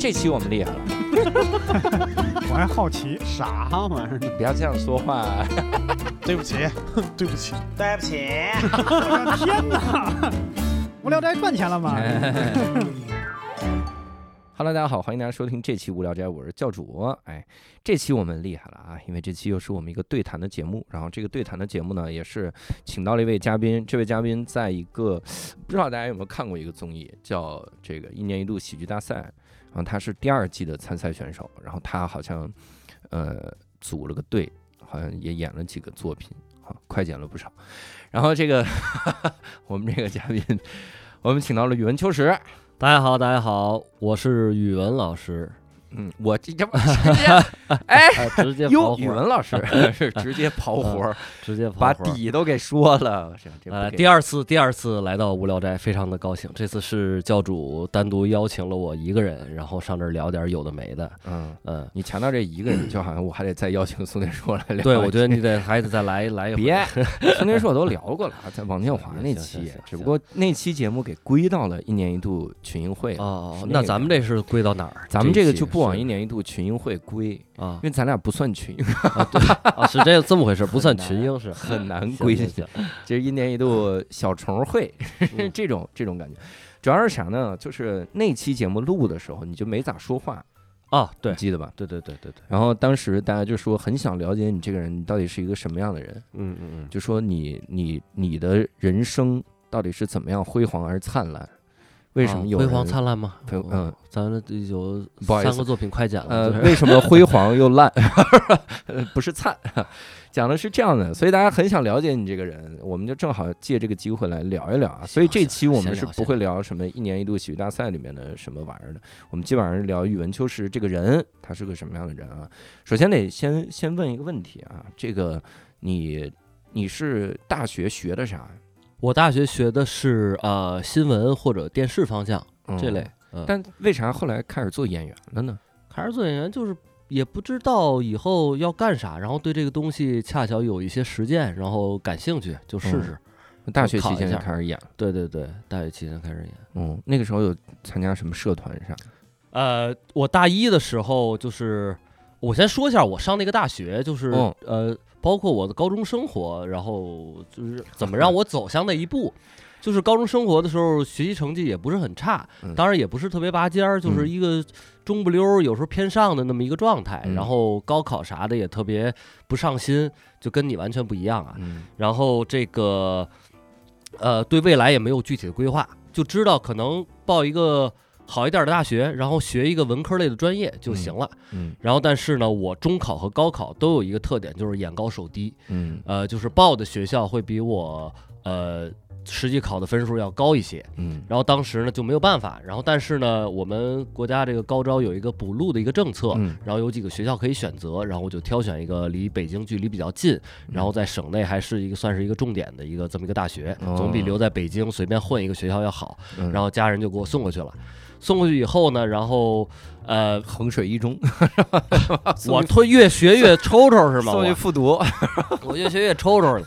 这期我们厉害了，我还好奇，啥玩意儿？不要这样说话。对不起，对不起，对不起，我的天哪！无聊斋赚钱了吗？Hello，大家好，欢迎大家收听这期无聊斋，我是教主。哎，这期我们厉害了啊，因为这期又是我们一个对谈的节目。然后这个对谈的节目呢，也是请到了一位嘉宾。这位嘉宾在一个不知道大家有没有看过一个综艺，叫这个一年一度喜剧大赛。然后他是第二季的参赛选手，然后他好像呃组了个队，好像也演了几个作品，啊，快剪了不少。然后这个哈哈 我们这个嘉宾，我们请到了语文秋实。大家好，大家好，我是语文老师，嗯，我这这 直接 哎，啊、直接哟，语文老师 是直接刨活儿，直接跑把。底都给说了。呃，第二次，第二次来到无聊斋，非常的高兴。这次是教主单独邀请了我一个人，然后上这儿聊点有的没的。嗯，嗯，你强调这一个人，就好像我还得再邀请宋天硕来聊。对，我觉得你得还得再来来一回。别，宋天硕都聊过了，在王建华那期，只不过那期节目给归到了一年一度群英会了。哦，那咱们这是归到哪儿？咱们这个就不往一年一度群英会归，啊因为咱俩不算群，啊，对 啊，是这这么回事，不算群英是很难归进去行。行行这是一年一度小虫会，嗯 这种这种感觉。主要是啥呢？就是那期节目录的时候，你就没咋说话，啊，对记得吧？对对对对对，然后当时大家就说很想了解你这个人，你到底是一个什么样的人？嗯嗯嗯，就说你你你的人生到底是怎么样辉煌而灿烂？为什么有啊辉煌灿烂吗？嗯咱们有三个作品快剪了，呃就，是为什么辉煌又烂？呃不是灿，讲的是这样的，所以大家很想了解你这个人，我们就正好借这个机会来聊一聊啊。所以这期我们是不会聊什么一年一度喜剧大赛里面的什么玩意儿的，我们基本上是聊宇文秋实这个人，他是个什么样的人啊？首先得先先问一个问题啊，这个你你是大学学的啥？我大学学的是呃新闻或者电视方向这类但为啥后来开始做演员了呢？开始做演员就是也不知道以后要干啥，然后对这个东西恰巧有一些实践，然后感兴趣就试试。大学期间就开始演了，对对对，大学期间开始演。嗯，那个时候有参加什么社团啥的？呃，我大一的时候就是，我先说一下我上那个大学，就是、嗯呃，包括我的高中生活，然后就是怎么让我走向那一步。就是高中生活的时候，学习成绩也不是很差嗯，当然也不是特别拔尖儿，就是嗯一个中不溜儿，有时候偏上的那么一个状态。嗯然后高考啥的也特别不上心，就跟你完全不一样啊。嗯然后这个呃，对未来也没有具体的规划，就知道可能报一个好一点的大学，然后学一个文科类的专业就行了。嗯。然后，但是呢，我中考和高考都有一个特点，就是眼高手低，嗯呃，就是报的学校会比我呃实际考的分数要高一些。嗯。然后当时呢就没有办法，然后但是呢，我们国家这个高招有一个补录的一个政策，嗯。然后有几个学校可以选择，然后我就挑选一个离北京距离比较近，然后在省内还是一个算是一个重点的一个这么一个大学，哦。总比留在北京随便混一个学校要好。嗯，然后家人就给我送过去了，送过去以后呢，然后呃，衡水一中，我会越学越抽抽是吗？送去复读，我越学越抽抽了。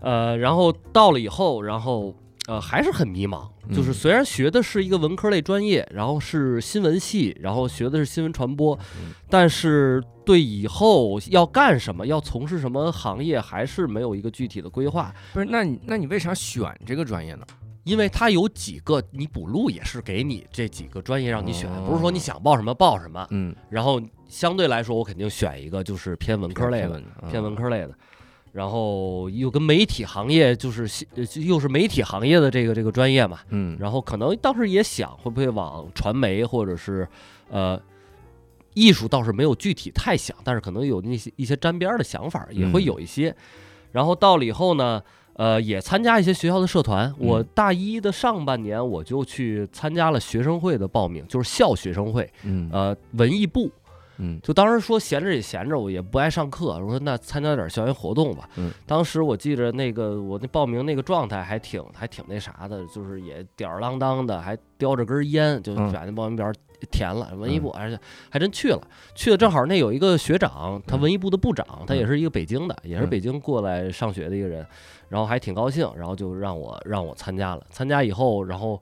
呃，然后到了以后，然后呃还是很迷茫，就是嗯虽然学的是一个文科类专业，然后是新闻系，然后学的是新闻传播，嗯但是对以后要干什么，要从事什么行业，还是没有一个具体的规划。不是？那你那你为啥选这个专业呢？因为它有几个，你补录也是给你这几个专业让你选，哦不是说你想报什么报什么。嗯，然后相对来说，我肯定选一个就是偏文科类的，偏文科类的。然后又跟媒体行业就是呃又是媒体行业的这个这个专业嘛，嗯，然后可能当时也想会不会往传媒或者是呃艺术倒是没有具体太想，但是可能有那些一些沾边儿的想法也会嗯有一些。然后到了以后呢，呃，也参加一些学校的社团。我嗯大一的上半年我就去参加了学生会的报名，就是校学生会，嗯。呃，文艺部。嗯。就当时说闲着也闲着，我也不爱上课，我说那参加点校园活动吧。嗯，当时我记着那个我那报名那个状态还挺还挺那啥的，就是也吊儿郎当的，还叼着根烟，就嗯。把那报名表填了。文艺部而且还真去了，去了正好那有一个学长，他嗯。文艺部的部长，他也是一个北京的，也是嗯。北京过来上学的一个人，然后还挺高兴，然后就让我让我参加了。参加以后，然后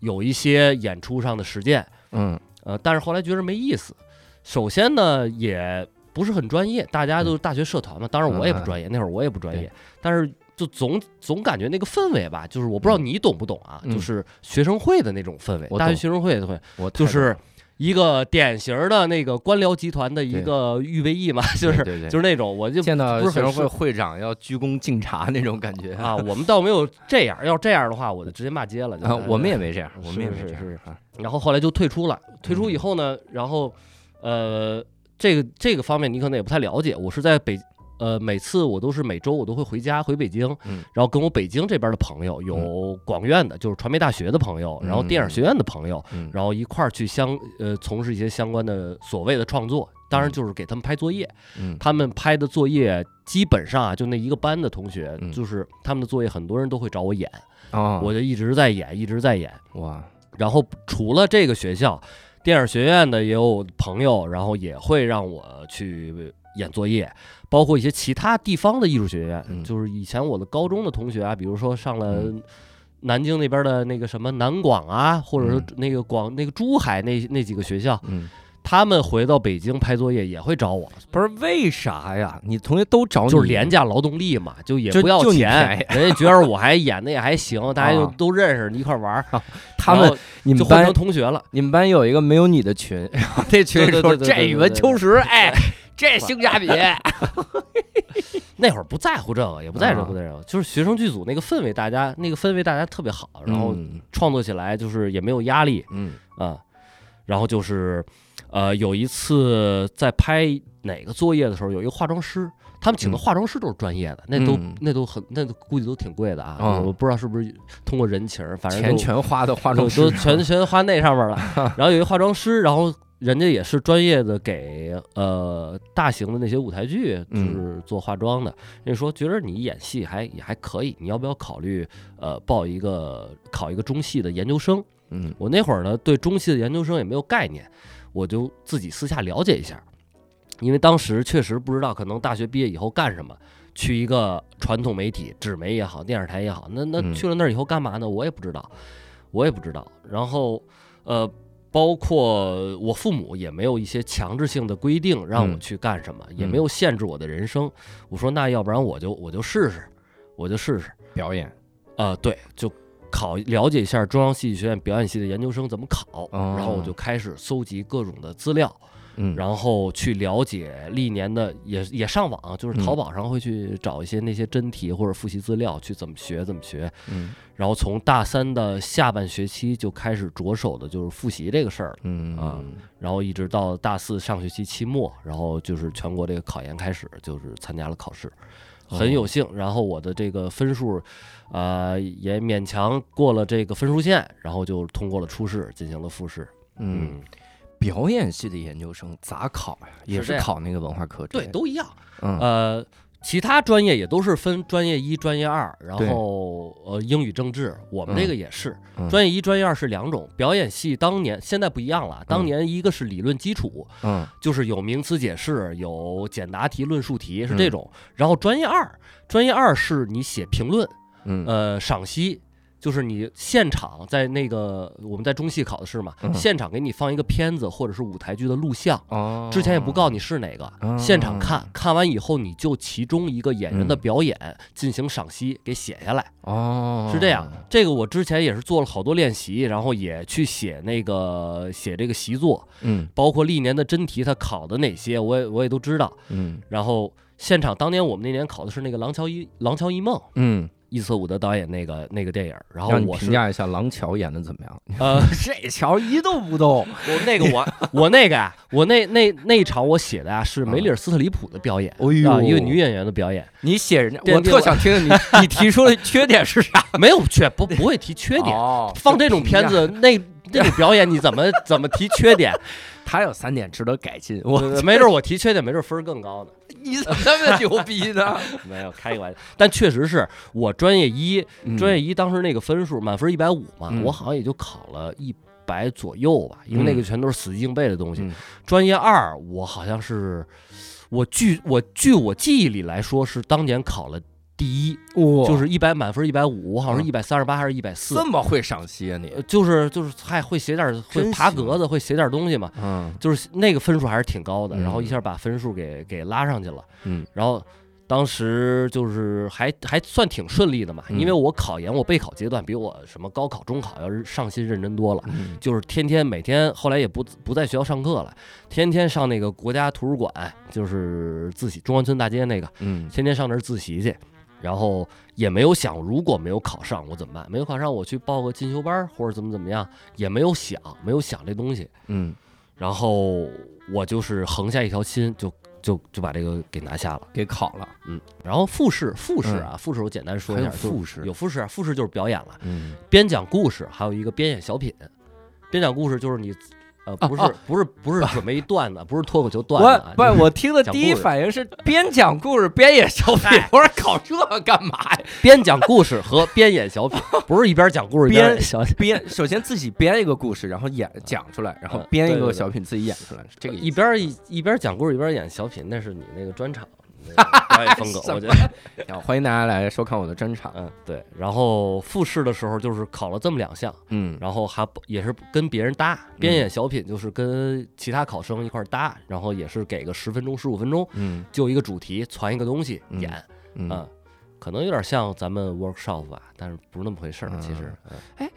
有一些演出上的实践。嗯。呃，但是后来觉得没意思。首先呢，也不是很专业，大家都是大学社团嘛，当然我也不专业，那会儿我也不专业，但是就总总感觉那个氛围吧，就是我不知道你懂不懂啊，嗯。就是学生会的那种氛围，我大学学生会的会我就是一个典型的那个官僚集团的一个预备役嘛，就是对对就是那种，我就见到不是学生会会长要鞠躬敬茶那种感觉啊，我们倒没有这样，要这样的话，我就直接骂街了。就啊，我们也没这样，我们也是是是没这样啊然后后来就退出了。退出以嗯后呢，然后呃，这个这个方面你可能也不太了解。我是在北呃，每次我都是每周我都会回家回北京，嗯然后跟我北京这边的朋友，有广院的，就是传媒大学的朋友，然后电影学院的朋友，嗯，然后一块儿去相呃从事一些相关的所谓的创作。当然就是给他们拍作业，嗯他们拍的作业基本上啊，就那一个班的同学，嗯就是他们的作业，很多人都会找我演，哦，我就一直在演，一直在演。哇，然后除了这个学校，电影学院的也有朋友，然后也会让我去演作业，包括一些其他地方的艺术学院，嗯就是以前我的高中的同学啊，比如说上了嗯南京那边的那个什么南广啊，或者说嗯那个广那个珠海那那几个学校，嗯，他们回到北京拍作业也会找我，不是为啥呀？你同学都找你，就是廉价劳动力嘛，就也不要钱，人家觉得我还演的也还行，大家就啊都认识，你一块玩儿，他们你们班成同学了。你们班有一个没有你的群，然后那群对对说这文秋实，哎，这性价比，那会儿不在乎这个，也不在乎啊不在乎，就是学生剧组那个氛围，大家那个氛围大家特别好，然后嗯创作起来就是也没有压力嗯啊。然后就是，呃，有一次在拍哪个作业的时候，有一个化妆师，他们请的嗯化妆师都是专业的，那都嗯那都很那都估计都挺贵的啊。啊我不知道是不是通过人情儿，反正钱全花到化妆师都全全花那上面了。然后有一个化妆师，然后人家也是专业的给呃大型的那些舞台剧就嗯是做化妆的。人家说觉得你演戏还也还可以，你要不要考虑呃报一个考一个中戏的研究生？嗯我那会儿呢对中戏的研究生也没有概念，我就自己私下了解一下，因为当时确实不知道可能大学毕业以后干什么。去一个传统媒体，纸媒也好，电视台也好，那那嗯去了那儿以后干嘛呢？我也不知道，我也不知道。然后，呃，包括我父母也没有一些强制性的规定让我嗯去干什么，也没有限制我的人生。我说那要不然我就我就试试，我就试试。表演，呃，对，就考了解一下中央戏剧学院表演系的研究生怎么考，哦然后我就开始搜集各种的资料，嗯，然后去了解历年的，也也上网，就是淘嗯。宝上会去找一些那些真题或者复习资料，去怎么学怎么学。嗯。然后从大三的下半学期就开始着手的就是复习这个事儿。了，嗯啊然后一直到大四上学期期末，然后就是全国这个考研开始，就是参加了考试。很有幸，然后我的这个分数，呃，也勉强过了这个分数线，然后就通过了初试，进行了复试。嗯，表演系的研究生咋考呀？也是考那个文化课对，都一样。嗯呃，其他专业也都是分专业一、专业二，然后呃英语、政治，我们这个也是。嗯专业一、专业二是两种。表演系当年现在不一样了，当年一个是理论基础，嗯就是有名词解释，有简答题、论述题是嗯这种。然后专业二，专业二是你写评论，嗯呃，赏析。就是你现场在那个我们在中戏考的试嘛，嗯现场给你放一个片子或者是舞台剧的录像，哦，之前也不告诉你是哪个，哦现场看看完以后，你就其中一个演员的嗯表演进行赏析，给写下来，哦，是这样。这个我之前也是做了好多练习，然后也去写那个写这个习作，嗯包括历年的真题，他考的哪些，我也我也都知道。嗯然后现场当年我们那年考的是那个《廊桥一廊桥一梦》，嗯，伊瑟伍德导演那个那个电影，然后你我评价一下廊桥演的怎么样？呃，这乔一动不动，我那个我我那个呀，我那那那一场我写的啊是梅丽尔斯特里普的表演。哎啊，一个女演员的表演，你写人家，我特想听听你 你提出的缺点是啥？没有缺不不会提缺点，哦放这种片，子那那种表演你怎么怎么提缺点？他有三点值得改进。我呃没准我提缺点，没准分更高呢。你怎么那么牛逼呢？没有开个玩笑，但确实是我专业一，专业一当时那个分数满分一百五嘛，嗯我好像也就考了一百左右吧，因为那个全都是死记硬背的东西。嗯专业二我好像是，我据我据我记忆里来说是当年考了第一，哇。就是一百满分一百五，我好像是嗯。一百三十八还是一百四。这。么会赏析啊你。呃，就是就是还会写点儿会爬格子，会写点东西嘛，嗯。就是那个分数还是挺高的，然后嗯。一下把分数给给拉上去了，嗯。然后当时就是还还算挺顺利的嘛，嗯。因为我考研我备考阶段比我什么高考中考要是上心认真多了，嗯。就是天天每天后来也不不在学校上课了，天天上那个国家图书馆，就是自习中关村大街那个，嗯。天天上那儿自习去。然后也没有想，如果没有考上我怎么办？没有考上，我去报个进修班儿或者怎么怎么样，也没有想，没有想这东西。嗯，然后我就是横下一条心，就就就把这个给拿下了。给考了，嗯，然后复试，复试啊，复试我简单说一下，复试有复试啊，复试就是表演了，嗯编讲故事，还有一个编演小品。编讲故事就是你，呃，不是、啊不是不是准备一段子，不是脱口秀段子啊，不，是我听的第一反应是边讲故事边演小品，我说搞这干嘛呀？边讲故事和边演小品，不是一边讲故事边小品。编首先自己编一个故事，然后演讲出来，然后嗯编一个小品自己演出来，这个。一边一一边讲故事一边演小品，那是你那个专场那个表演风格，我觉得。好欢迎大家来收看我的专场。嗯，对。然后复试的时候就是考了这么两项，嗯然后还不也是跟别人搭，编演小品就是跟其他考生一块儿搭，然后也是给个十分钟、十五分钟，嗯就一个主题，传一个东西嗯演，嗯嗯，可能有点像咱们 workshop 吧，但是不是那么回事儿，其实。嗯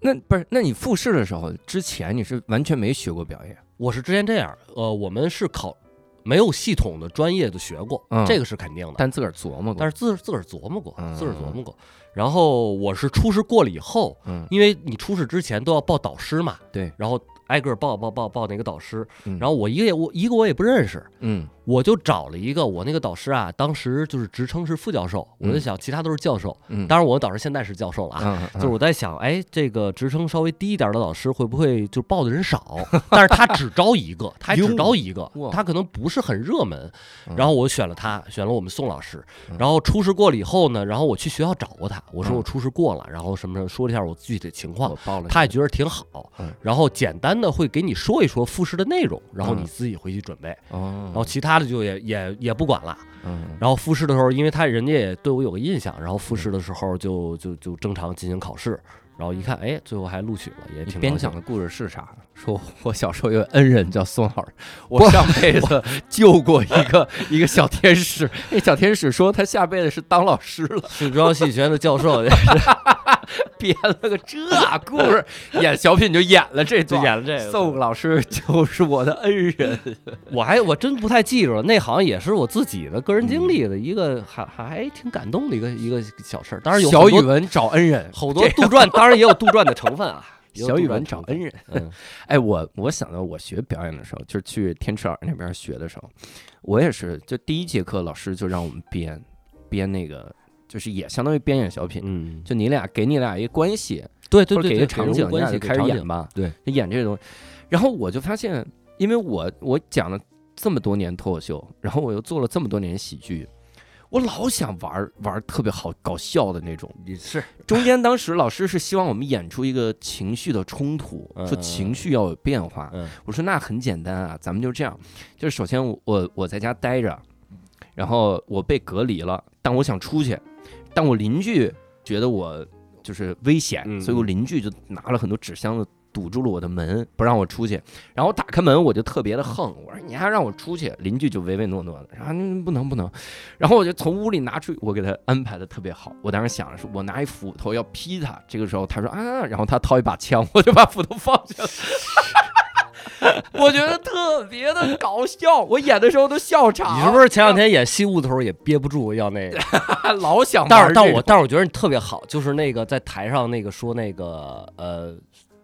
那不是？那你复试的时候，之前你是完全没学过表演？我是之前这样，呃，我们是考没有系统的专业的学过，嗯这个是肯定的，但自个儿琢磨过。但是自自个儿琢磨过，嗯自个儿琢磨过。然后我是初试过了以后，嗯因为你初试之前都要报导师嘛，对，然后挨个儿报报报报哪个导师，嗯然后我一个也我一个我也不认识，嗯我就找了一个我那个导师啊，当时就是职称是副教授，我就嗯想其他都是教授，嗯，当然我的导师现在是教授了啊。嗯，就是我在想，哎，这个职称稍微低一点的老师会不会就报的人少？但是他只招一个，他还只招一个，他可能不是很热门。嗯然后我选了他，选了我们宋老师嗯。然后初试过了以后呢，然后我去学校找过他，我说嗯我初试过了，然后什么什么说了一下我具体的情况，他也觉得挺好嗯。然后简单的会给你说一说复试的内容，然后嗯你自己回去准备。哦，然后其他的就也也也不管了。嗯然后复试的时候，因为他人家也对我有个印象，然后复试的时候就就就正常进行考试。然后一看，哎，最后还录取了，也挺高兴编讲的故事是啥？说我小时候有恩人叫宋老师，我上辈子 救过一个一个小天使，那小天使说他下辈子是当老师了，是中央戏剧学院的教授，编了个这故事，演小品就演了这就段。演了这个。宋老师就是我的恩人，我还我真不太记住了，那好像也是我自己的个人经历的一个，还还挺感动的一个一个小事儿。当然有小语文找恩人，好多杜撰，当然也有杜撰的成分啊。小语文找恩人。嗯哎，我我想到我学表演的时候，就是去天池老师那边学的时候，我也是，就第一节课老师就让我们编编那个，就是也相当于编演小品，嗯，就你俩给你俩一个关系，对对对，给一个场景，你关系俩就开始演吧。对，演这个东西。然后我就发现，因为我我讲了这么多年脱口秀，然后我又做了这么多年喜剧。我老想玩儿玩儿特别好搞笑的那种，你是中间当时老师是希望我们演出一个情绪的冲突，嗯说情绪要有变化。嗯我说那很简单啊，咱们就这样，就是首先我我我在家待着，然后我被隔离了，但我想出去，但我邻居觉得我就是危险，嗯所以我邻居就拿了很多纸箱子堵住了我的门，不让我出去。然后我打开门，我就特别的横，我说你还让我出去？邻居就唯唯诺诺的，然后嗯不能不能。然后我就从屋里拿出，我给他安排的特别好。我当时想的是，我拿一斧头要劈他，这个时候他说啊，然后他掏一把枪，我就把斧头放下了。我觉得特别的搞笑，我演的时候都笑场。你是不是前两天演戏物的时候也憋不住要那个？老想玩但是但我但是我觉得你特别好，就是那个在台上那个说那个呃。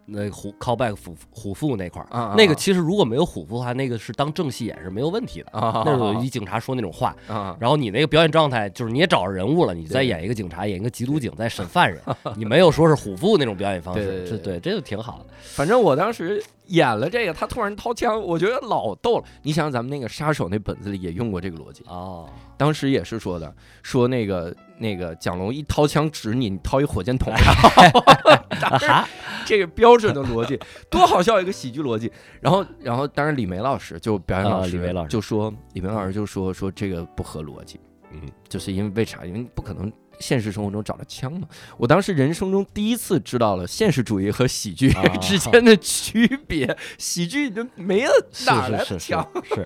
那个虎 callback 虎虎父那块儿，那个其实如果没有虎父的话，那个是当正戏演是没有问题的。啊，那是有一警察说那种话，啊，然后你那个表演状态就是你也找着人物了，你再演一个警察，演一个缉毒警在审犯人，你没有说是虎父那种表演方式，对对对是对，这就挺好的。反正我当时演了这个，他突然掏枪，我觉得老逗了。你想想，咱们那个杀手那本子里也用过这个逻辑，哦，当时也是说的，说那个那个蒋龙一掏枪指你，你掏一火箭筒，哈，这个标准的逻辑，多好笑一个喜剧逻辑。然后，然后当然李梅老师就表演老师，啊李梅老师就说，李梅老师就说说这个不合逻辑。嗯就是因为为啥？因为不可能现实生活中找了枪嘛。我当时人生中第一次知道了现实主义和喜剧啊 之间的区别，喜剧就没了是哪儿来是是是的枪？是。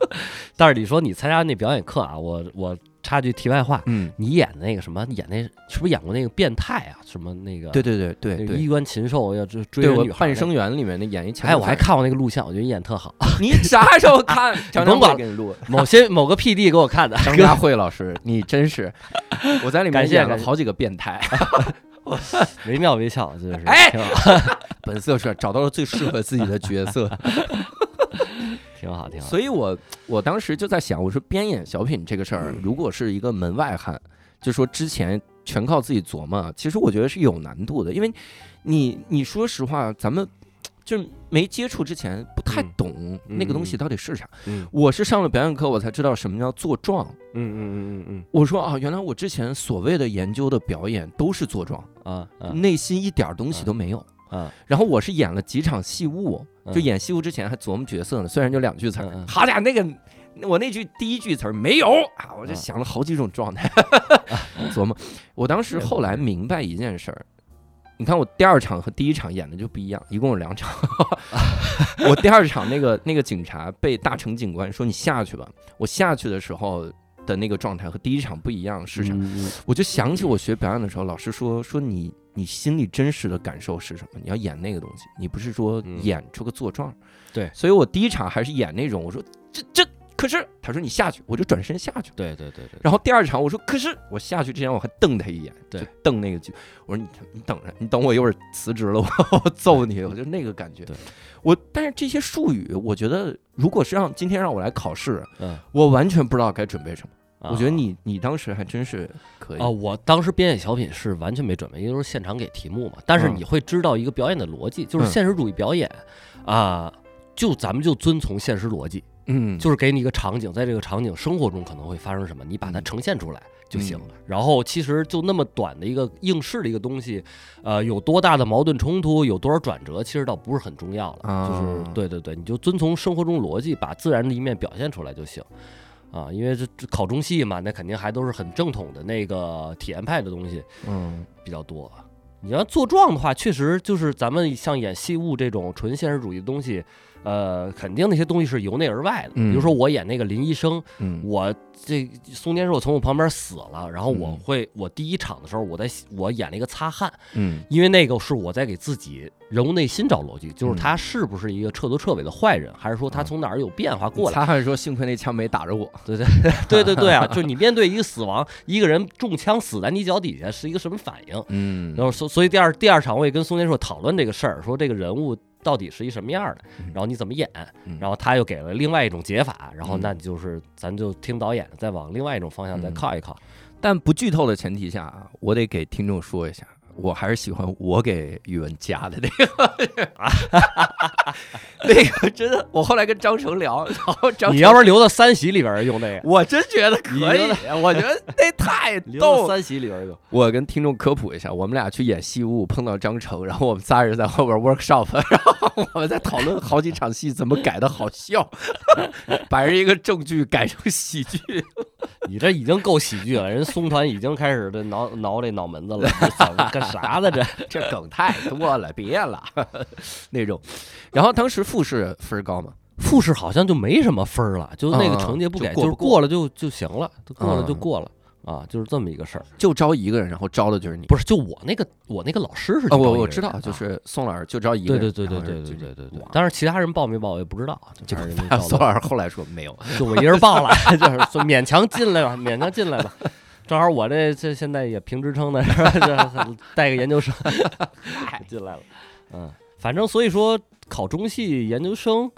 但是你说你参加那表演课啊，我我插句题外话，嗯，你演那个什么，演那是不是演过那个变态啊？什么那个对对对对对那个衣冠禽兽要追追人女半生缘里面那演一强哎，我还看过那个录像，我觉得你演特好。你啥时候看？甭管辉给你录，某些某个 PD 给我看的，张家慧老师，你真是，我在里面演了好几个变态。惟妙惟肖，真的是。哎，本色出来，找到了最适合自己的角色。挺好，挺好。所以我我当时就在想，我说编演小品这个事儿，嗯如果是一个门外汉，就说之前全靠自己琢磨，其实我觉得是有难度的，因为你你说实话，咱们。就没接触之前不太嗯懂那个东西到底是啥。嗯我是上了表演课，我才知道什么叫坐状。嗯嗯嗯嗯嗯我说啊，原来我之前所谓的研究的表演都是坐状，嗯啊啊内心一点东西都没有。啊！然后我是演了几场戏务，嗯就演戏务之前还琢磨角色呢，虽然就两句词儿好家伙，那个我那句第一句词儿没有啊，我就嗯想了好几种状态 琢磨。我当时后来明白一件事儿。你看我第二场和第一场演的就不一样，一共有两场。我第二场那个那个警察被大成警官说你下去吧，我下去的时候的那个状态和第一场不一样是啥？嗯我就想起我学表演的时候，老师说说你你心里真实的感受是什么？你要演那个东西，你不是说嗯演出个作状。对所以我第一场还是演那种，我说这这可是，他说你下去，我就转身下去。对对对对，然后第二场我说可是，我下去之前我还瞪他一眼，对就瞪那个剧，我说你你等着，你等我一会儿辞职了，我我揍你，我就那个感觉。对，我但是这些术语，我觉得如果是让今天让我来考试，嗯，我完全不知道该准备什么。啊我觉得你你当时还真是可以啊，我当时编演小品是完全没准备，因为都是现场给题目嘛。但是嗯你会知道一个表演的逻辑，就是嗯现实主义表演啊，就咱们就遵从现实逻辑，嗯，就是给你一个场景，在这个场景生活中可能会发生什么，你把它嗯呈现出来就行嗯了。然后其实就那么短的一个应试的一个东西，呃，有多大的矛盾冲突，有多少转折，其实倒不是很重要了。啊就是对对对，你就遵从生活中逻辑，把自然的一面表现出来就行。啊，因为这这考中戏嘛，那肯定还都是很正统的那个体验派的东西嗯比较多。你要做状的话，确实就是咱们像演戏物这种纯现实主义的东西，呃，肯定那些东西是由内而外的。嗯比如说我演那个林医生，嗯我这松间寿从我旁边死了，然后我嗯会，我第一场的时候，我在我演了一个擦汗，嗯因为那个是我在给自己人物内心找逻辑，就是嗯他是不是一个彻头彻尾的坏人，还是说他啊从哪儿有变化过来？擦汗说幸亏那枪没打着我。对对对对对啊！就是你面对一个死亡，一个人中枪死在你脚底下是一个什么反应？嗯然后所所以第二第二场我也跟松间寿讨论这个事儿，说这个人物到底是一什么样的，嗯。然后你怎么演嗯，然后他又给了另外一种解法，然后嗯。那就是咱就听导演的，再往另外一种方向再嗯。靠一靠。但不剧透的前提下啊，我得给听众说一下，我还是喜欢我给宇文加的那个，那个真的，我后来跟张成聊，然后张成你要不然留到三喜里边用那个，我真觉得可以，我觉得那太留逗三喜里边用。我跟听众科普一下，我们俩去演戏务，碰到张成，然后我们仨人在后边 workshop，然后我们在讨论好几场戏怎么改的好笑，把人一个正剧改成喜剧。你这已经够喜剧了，人松团已经开始这挠挠这脑门子了，干啥呢？这 这梗太多了，别了 那种。然后当时复试分高吗，复试好像就没什么分了，就那个啊成绩不给，就过过就是过了就就行了，就过了就啊过了啊，就是这么一个事儿。就招一个人，然后招的就是你。不是，就我那个我那个老师是啊，招一个人我我知道，就啊是宋老师就招一个人。对对对对对对对对。当然，其他人报没报我也不知道，就反正人家宋老师后来说没有，就我一人报了，就是说勉强进来吧，勉强进来吧。正好我这这现在也评职称的是吧？带个研究生进来了，嗯，反正所以说考中戏研究生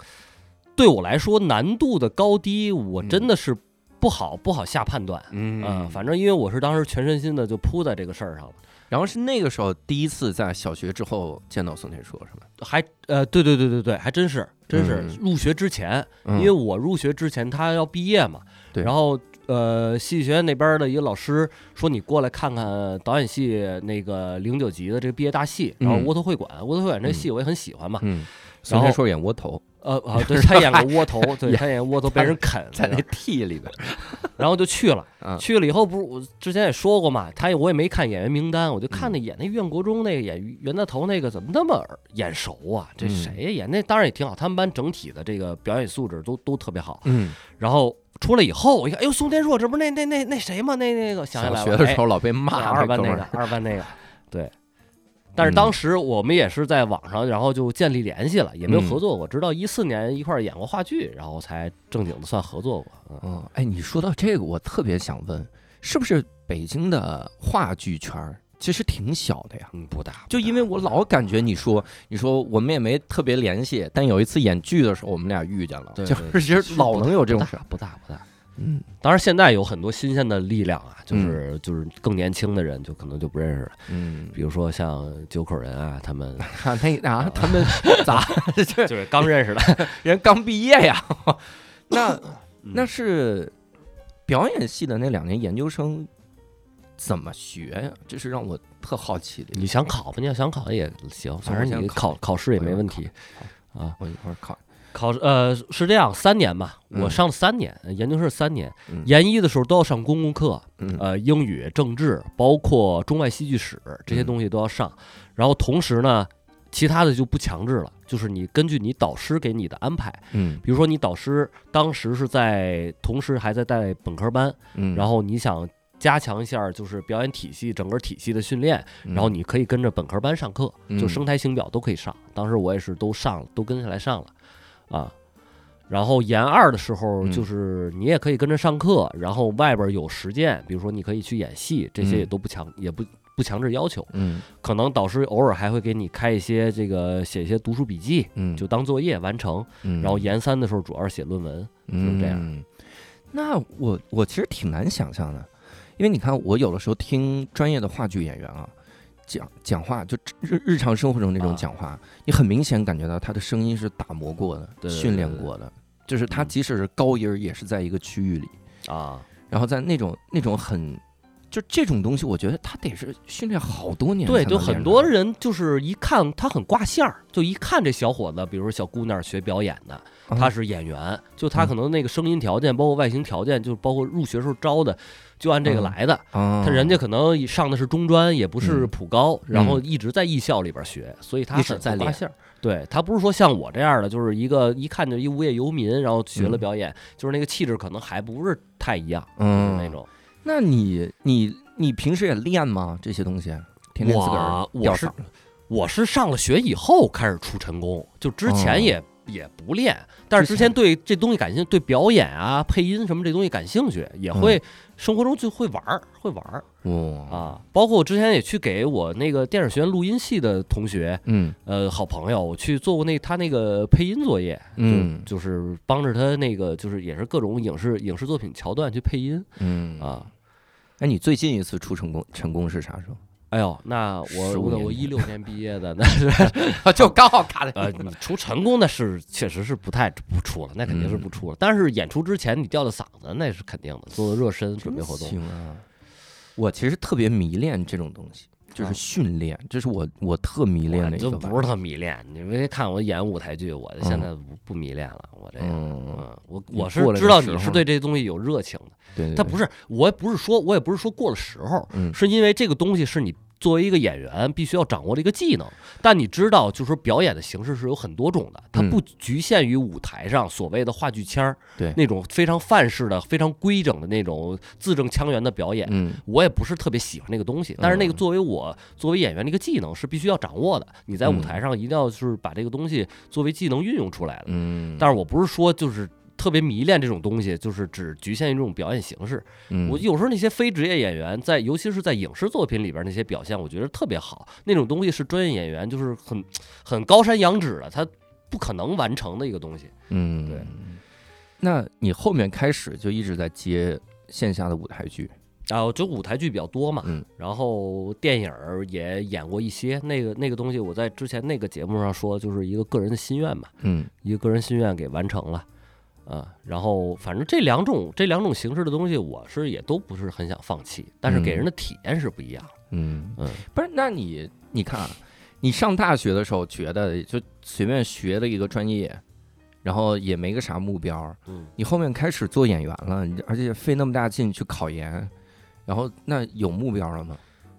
对我来说难度的高低，我真的是不好不好下判断。嗯。嗯，反正因为我是当时全身心的就扑在这个事儿上了，然后是那个时候第一次在小学之后见到宋天硕是吧？还呃，对对对对对，还真是真是嗯。入学之前，嗯。因为我入学之前他要毕业嘛，对。然后呃，戏剧学院那边的一个老师说你过来看看导演系那个零九级的这个毕业大戏，然后嗯。窝头会馆，窝头会馆这戏我也很喜欢嘛，嗯，宋天硕演窝头，呃 啊，对他演个窝头，对他演窝头被人啃，在那然后 T 里边，然后就去了。啊，去了以后，不是我之前也说过嘛，他我也没看演员名单，我就看那演那苑国忠那个演袁大头那个怎么那么耳眼熟啊？这嗯谁呀演那当然也挺好，他们班整体的这个表演素质都都特别好。嗯，然后出来以后，我一看，哎呦，宋天硕，这不是那那那那谁吗？那那个想起来了，小学的时候老被对骂二班那个二班那个，对。但是嗯当时我们也是在网上，然后就建立联系了，也没有嗯合作过。直到一四年一块儿演过话剧，然后才正经的算合作过。嗯，哦，哎，你说到这个，我特别想问，是不是北京的话剧圈儿其实挺小的呀？嗯，不大，就因为我老感觉你说，你说我们也没特别联系，但有一次演剧的时候，我们俩遇见了，就是其实老能有这种事。不大不大。嗯当然，现在有很多新鲜的力量啊，就是、就是更年轻的人就可能就不认识了，嗯，比如说像九口人啊，他们 啊那啊，他们 咋 就是刚认识的，人刚毕业呀？那嗯那是表演系的那两年研究生怎么学呀？这是让我特好奇的。你想考吧？你要想考也行，反正你考考考试也没问题啊。我一会儿考。考呃是这样，三年吧，嗯。我上了三年，研究生是三年嗯，研一的时候都要上公共课，嗯。呃，英语、政治，包括中外戏剧史这些嗯。东西都要上。然后同时呢，其他的就不强制了，就是你根据你导师给你的安排，嗯。比如说你导师当时是在，同时还在带本科班，嗯，然后你想加强一下就是表演体系整个体系的训练，然后你可以跟着本科班上课，嗯。就声台形表都可以上。当时我也是都上了，都跟下来上了啊。然后研二的时候，嗯就是你也可以跟着上课，然后外边有实践，比如说你可以去演戏，这些也嗯都不强，也不不强制要求。嗯可能导师偶尔还会给你开一些这个写一些读书笔记，嗯就当作业完成。嗯然后研三的时候主要是写论文，就是这样嗯。那我我其实挺难想象的，因为你看，我有的时候听专业的话剧演员啊讲讲话，就日日常生活中那种啊。讲话，你很明显感觉到他的声音是打磨过的、对对对训练过的，就是他嗯。即使是高音儿，也是在一个区域里，啊，然后在那种那种很。就这种东西，我觉得他得是训练好多年对，就很多人就是一看他很挂线儿，就一看这小伙子，比如说小姑娘学表演的，他啊是演员，就他嗯可能那个声音条件，包括外形条件，就包括入学时候招的，就按这个嗯来的。啊，他人家可能上的是中专，也不是嗯普高，然后一直在艺校里边学，所以他很挂线儿。对他不是说像我这样的，就是一个一看就一无业游民，然后学了嗯表演，就是那个气质可能还不是太一样，就是嗯那种。那你你你平时也练吗？这些东西，天天自个儿我我是上了学以后开始出成功，就之哦前也、也不练，但是之前对这东西感兴趣，对表演啊、配音什么这东西感兴趣，也嗯会、生活中就会玩儿，会玩儿哦，啊。包括我之前也去给我那个电影学院录音系的同学，嗯呃，好朋友，我去做过那他那个配音作业，嗯就就是帮着他那个就是也是各种影视影视作品桥段去配音嗯啊。哎，你最近一次出成功成功是啥时候？哎呦，那我我一六 年毕业的，那是 就刚好卡在呃，你出成功的是确实是不太不出了，那肯定是不出了。但是演出之前你吊着嗓子那是肯定的，做做热身准备活动。行啊！我其实特别迷恋这种东西，就是啊训练，这是我我特迷恋的一个。就不是特迷恋，你没看我演舞台剧，我现在不不迷恋了。我这个，嗯，嗯，我我是知道你是对这东西有热情的，对对，对但不是，我也不是说，我也不是说过了时候，嗯是因为这个东西是你作为一个演员必须要掌握的一个技能。但你知道，就是说表演的形式是有很多种的，它嗯不局限于舞台上所谓的话剧腔儿，对那种非常范式的、非常规整的那种字正腔圆的表演。嗯我也不是特别喜欢那个东西，但是那个嗯作为我作为演员的一个技能是必须要掌握的。你在舞嗯台上一定要就是把这个东西作为技能运用出来的。嗯，但是我不是说就是特别迷恋这种东西，就是只局限于这种表演形式。嗯我有时候那些非职业演员在，尤其是在影视作品里边那些表现，我觉得特别好。那种东西是专业演员就是很很高山仰止的，他不可能完成的一个东西。嗯对。那你后面开始就一直在接线下的舞台剧，然后就舞台剧比较多嘛，嗯然后电影儿也演过一些。那个那个东西，我在之前那个节目上说，就是一个个人的心愿嘛，嗯一个个人心愿给完成了。啊，然后反正这两种这两种形式的东西，我是也都不是很想放弃，但是给人的体验是不一样。嗯嗯，不是，那你你看啊，你上大学的时候觉得就随便学的一个专业，然后也没个啥目标，嗯，你后面开始做演员了，你而且费那么大劲去考研，然后那有目标了吗？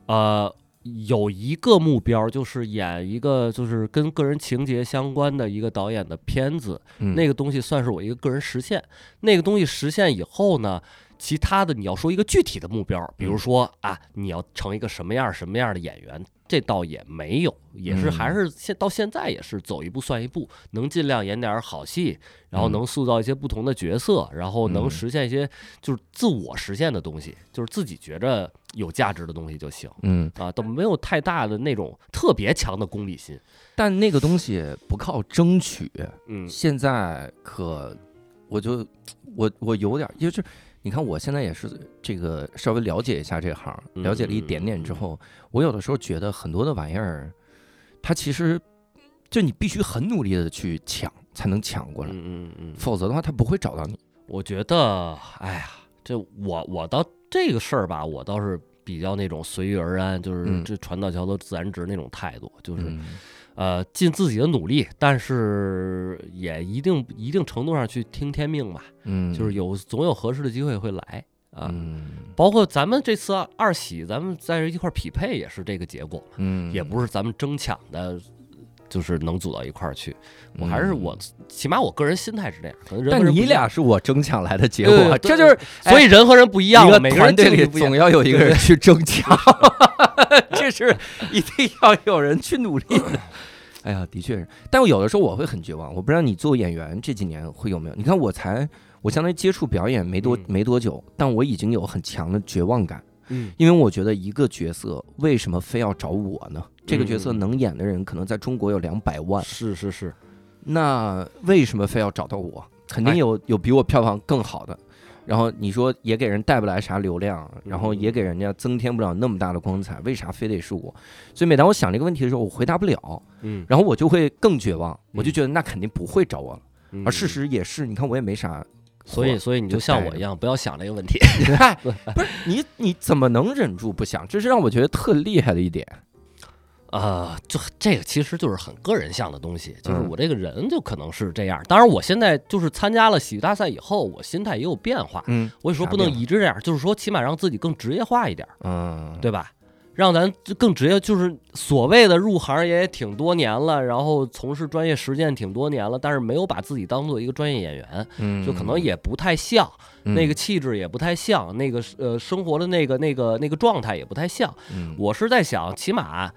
呃，有一个目标就是演一个就是跟个人情节相关的一个导演的片子，嗯那个东西算是我一个个人实现。那个东西实现以后呢，其他的你要说一个具体的目标，比如说啊，你要成一个什么样什么样的演员，这倒也没有，也是嗯还是现到现在也是走一步算一步，能尽量演点儿好戏，然后嗯能塑造一些不同的角色，然后能嗯实现一些就是自我实现的东西，就是自己觉着有价值的东西就行。嗯，啊，都没有太大的那种特别强的功利心。但那个东西不靠争取，嗯现在可我就我我有点儿，就是你看我现在也是这个稍微了解一下这行，嗯了解了一点点之后，我有的时候觉得很多的玩意儿，它其实就你必须很努力的去抢才能抢过来，嗯嗯嗯，否则的话他不会找到你。我觉得，哎呀，这我我倒这个事儿吧，我倒是比较那种随遇而安，就是嗯。这船到桥头自然直那种态度，就是、嗯呃尽自己的努力，但是也一定一定程度上去听天命吧，嗯，就是有总有合适的机会会来啊。嗯包括咱们这次二二喜，咱们在这一块儿匹配也是这个结果。嗯，也不是咱们争抢的，就是能组到一块儿去。我还是我，起码我个人心态是这样。可能人但你俩是我争抢来的结对果，对这就是所以人和人不一样，团队里总要有一个人去争 抢，这是一定要有人去努力的。哎呀，的确是，但我有的时候我会很绝望。我不知道你做演员这几年会有没有？你看我才我相当于接触表演没多、嗯没多久，但我已经有很强的绝望感，嗯因为我觉得一个角色为什么非要找我呢？这个角色嗯能演的人可能在中国有两百万，是是是，那为什么非要找到我？肯定哎有有比我票房更好的。然后你说也给人带不来啥流量，然后也给人家增添不了那么大的光彩，为啥非得是我？所以每当我想这个问题的时候，我回答不了，嗯，然后我就会更绝望，我就觉得那肯定不会找我了。嗯而事，实也是，你看我也没啥，所以所以你就像我一样，不要想这个问题。嗨，不是你你怎么能忍住不想？这是让我觉得特厉害的一点。啊，就这个其实就是很个人向的东西，就是嗯我这个人就可能是这样。当然，我现在就是参加了喜剧大赛以后，我心态也有变化。嗯我也说不能一直这样，就是说起码让自己更职业化一点。嗯，对吧？让咱更职业，就是所谓的入行也挺多年了，然后从事专业实践挺多年了，但是没有把自己当做一个专业演员，嗯，就可能也不太像，嗯那个，气质也不太像，那个呃生活的那个那个那个状态也不太像。嗯我是在想，起码，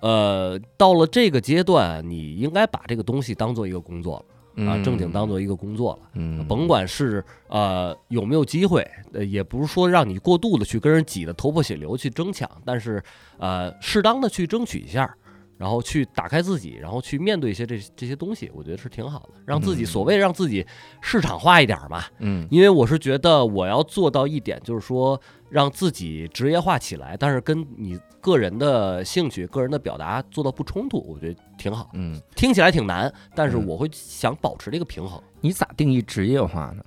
呃，到了这个阶段，你应该把这个东西当做一个工作了啊，正经当，做一个工作了。嗯，甭管是呃有没有机会，呃，也不是说让你过度的去跟人挤得头破血流去争抢，但是呃，适当的去争取一下，然后去打开自己，然后去面对一些这这些东西，我觉得是挺好的，让自己嗯所谓让自己市场化一点嘛。嗯因为我是觉得我要做到一点，就是说让自己职业化起来，但是跟你个人的兴趣、个人的表达做到不冲突，我觉得挺好。嗯，听起来挺难，但是嗯我会想保持这个平衡。你咋定义职业化呢？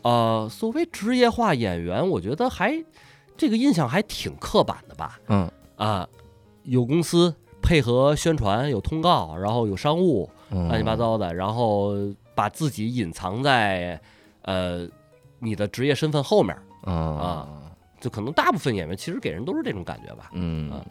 呃，所谓职业化演员，我觉得还这个印象还挺刻板的吧？嗯啊、有公司配合宣传，有通告，然后有商务，嗯，乱七八糟的，然后把自己隐藏在呃你的职业身份后面，啊啊就可能大部分演员其实给人都是这种感觉吧。嗯啊，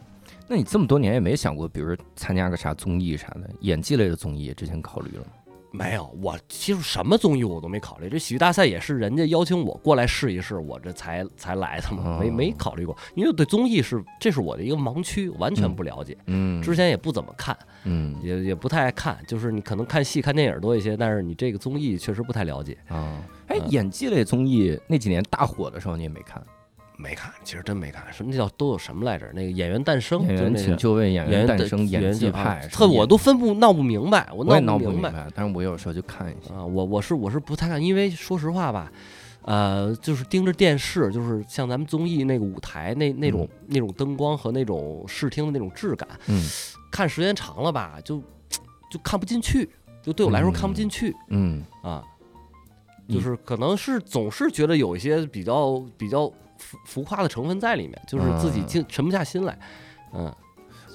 那你这么多年也没想过，比如参加个啥综艺啥的，演技类的综艺，之前考虑了吗？没有，我其实什么综艺我都没考虑。这喜剧大赛也是人家邀请我过来试一试，我这才才来的嘛，没没哦考虑过。因为对综艺是这是我的一个盲区，完全不了解。嗯，之前也不怎么看，嗯也也不太爱看，就是你可能看戏、看电影多一些，但是你这个综艺确实不太了解。啊，哎，嗯演技类综艺那几年大火的时候你也没看，没看，其实真没看。什么那叫都有什么来着？那个演员诞生，演员就就位、演演员诞生、演技派啊，特我都分不闹不明白，我闹不明白。明白，但是我有时候就看一下。啊，我我是我是不太看，因为说实话吧，呃，就是盯着电视，就是像咱们综艺那个舞台那那种、那种灯光和那种视听的那种质感，嗯看时间长了吧，就就看不进去，就对我来说看不进去、嗯啊，就是可能是总是觉得有一些比较比较浮浮夸的成分在里面，就是自己啊静沉不下心来，嗯，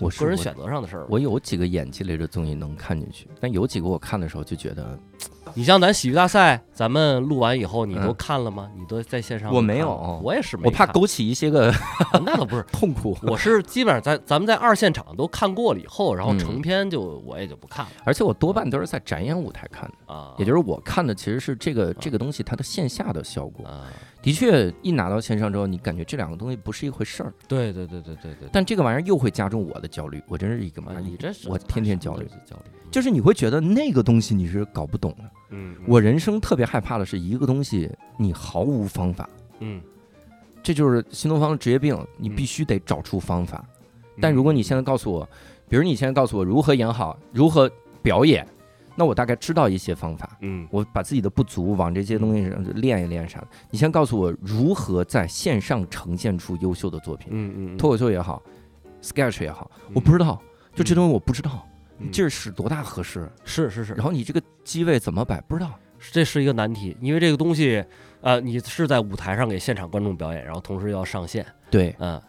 我个人选择上的事儿。我有几个演技类的综艺能看进去，但有几个我看的时候就觉得 你像咱喜剧大赛，咱们录完以后，你都嗯看了吗？你都在线上？我没有我也是没我怕勾起一些个那倒不是，痛苦。我是基本上在咱们在二现场都看过了以后，然后嗯成片就我也就不看了而且我多半都是在展演舞台看的，啊。也就是我看的其实是这个这个东西它的线下的效果。啊，的确，一拿到线上之后，你感觉这两个东西不是一回事儿，对对对对对对。但这个玩意儿又会加重我的焦虑。我真是一个妈啊，，你这是我天天焦虑，焦虑，就是你会觉得那个东西你是搞不懂的。嗯，嗯我人生特别害怕的是一个东西你毫无方法，嗯，这就是新东方的职业病，你嗯必须得找出方法。但如果你现在告诉我，比如你现在告诉我如何演好，如何表演，那我大概知道一些方法。嗯我把自己的不足往这些东西上练一练啥的。你先告诉我如何在线上呈现出优秀的作品，嗯嗯，脱口秀也好，sketch 也好，我不知道，就这东西我不知道，嗯劲儿使多大合适，是是是，然后你这个机位怎么摆不知道。这是一个难题，因为这个东西，呃，你是在舞台上给现场观众表演，然后同时要上线，对嗯，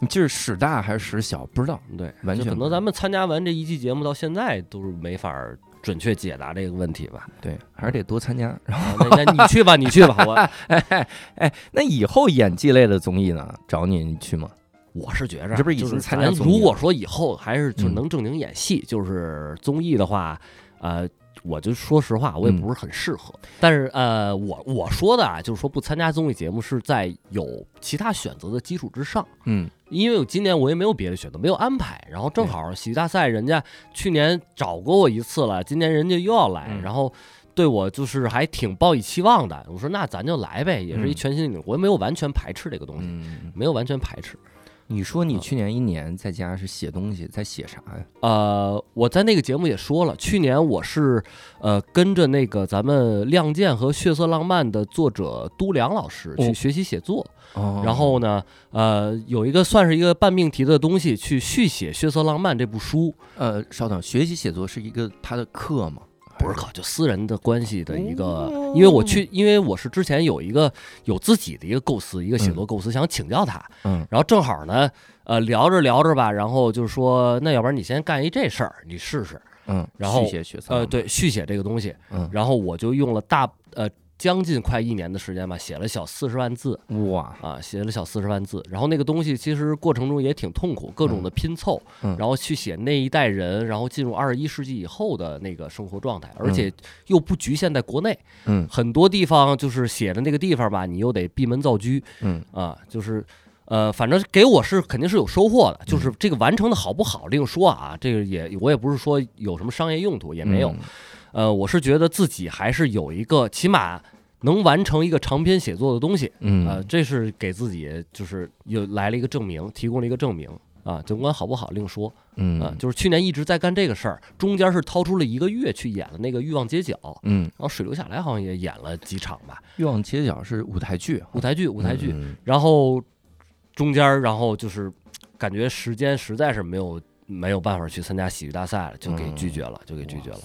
你劲儿使大还是使小不知道。对，完全可能咱们参加完这一季节目到现在都是没法儿准确解答这个问题吧。对，还是得多参加。然后，啊那那你去吧，你去吧，我 哎哎，那以后演技类的综艺呢？找你你去吗？我是觉着，这不是已经就是参加综艺了如果说以后还是就嗯能正经演戏，就是综艺的话，呃。我就说实话，我也嗯不是很适合。但是，呃，我我说的啊，就是说不参加综艺节目是在有其他选择的基础之上。嗯因为我今年我也没有别的选择，没有安排，然后正好喜剧大赛人家去年找过我一次了，今年人家又要来，嗯然后对我就是还挺抱以期望的。我说那咱就来呗，也是一嗯全新的领域，我也没有完全排斥这个东西，嗯，没有完全排斥。你说你啊去年一年在家是写东西，在写啥呀？呃，我在那个节目也说了，去年我是呃跟着那个咱们《亮剑》和《血色浪漫》的作者都良老师哦去学习写作，哦然后呢，呃，有一个算是一个半命题的东西去续写《血色浪漫》这部书，呃，稍等，学习写作是一个他的课吗？不是考，就私人的关系的一个，哦因为我去，因为我是之前有一个有自己的一个构思，一个写作构思，想请教他，嗯。然后正好呢，呃，聊着聊着吧，然后就说，那要不然你先干一这事儿，你试试，嗯，然后续写呃，，对，续写这个东西，嗯，然后我就用了大呃将近快一年的时间吧，写了小四十万字哇，啊，写了小四十万字，然后那个东西其实过程中也挺痛苦，各种的拼凑，嗯。然后去写那一代人，然后进入二十一世纪以后的那个生活状态，而嗯。且又不局限在国内，嗯。很多地方就是写的那个地方吧，你又得闭门造车嗯。啊，就是。呃，反正给我是肯定是有收获的，就是嗯。这个完成的好不好另说啊，这个也我也不是说有什么商业用途，也没有，嗯。呃，我是觉得自己还是有一个起码能完成一个长篇写作的东西，嗯。呃，这是给自己就是又来了一个证明，提供了一个证明啊，尽管好不好另说。嗯。啊，就是去年一直在干这个事儿，中间是掏出了一个月去演了那个《欲望街角》，嗯，然后水流下来好像也演了几场吧，欲望街角是舞台剧，舞台剧舞台剧，嗯。然后中间然后就是感觉时间实在是没有没有办法去参加喜剧大赛了，就给拒绝了，就给拒绝了。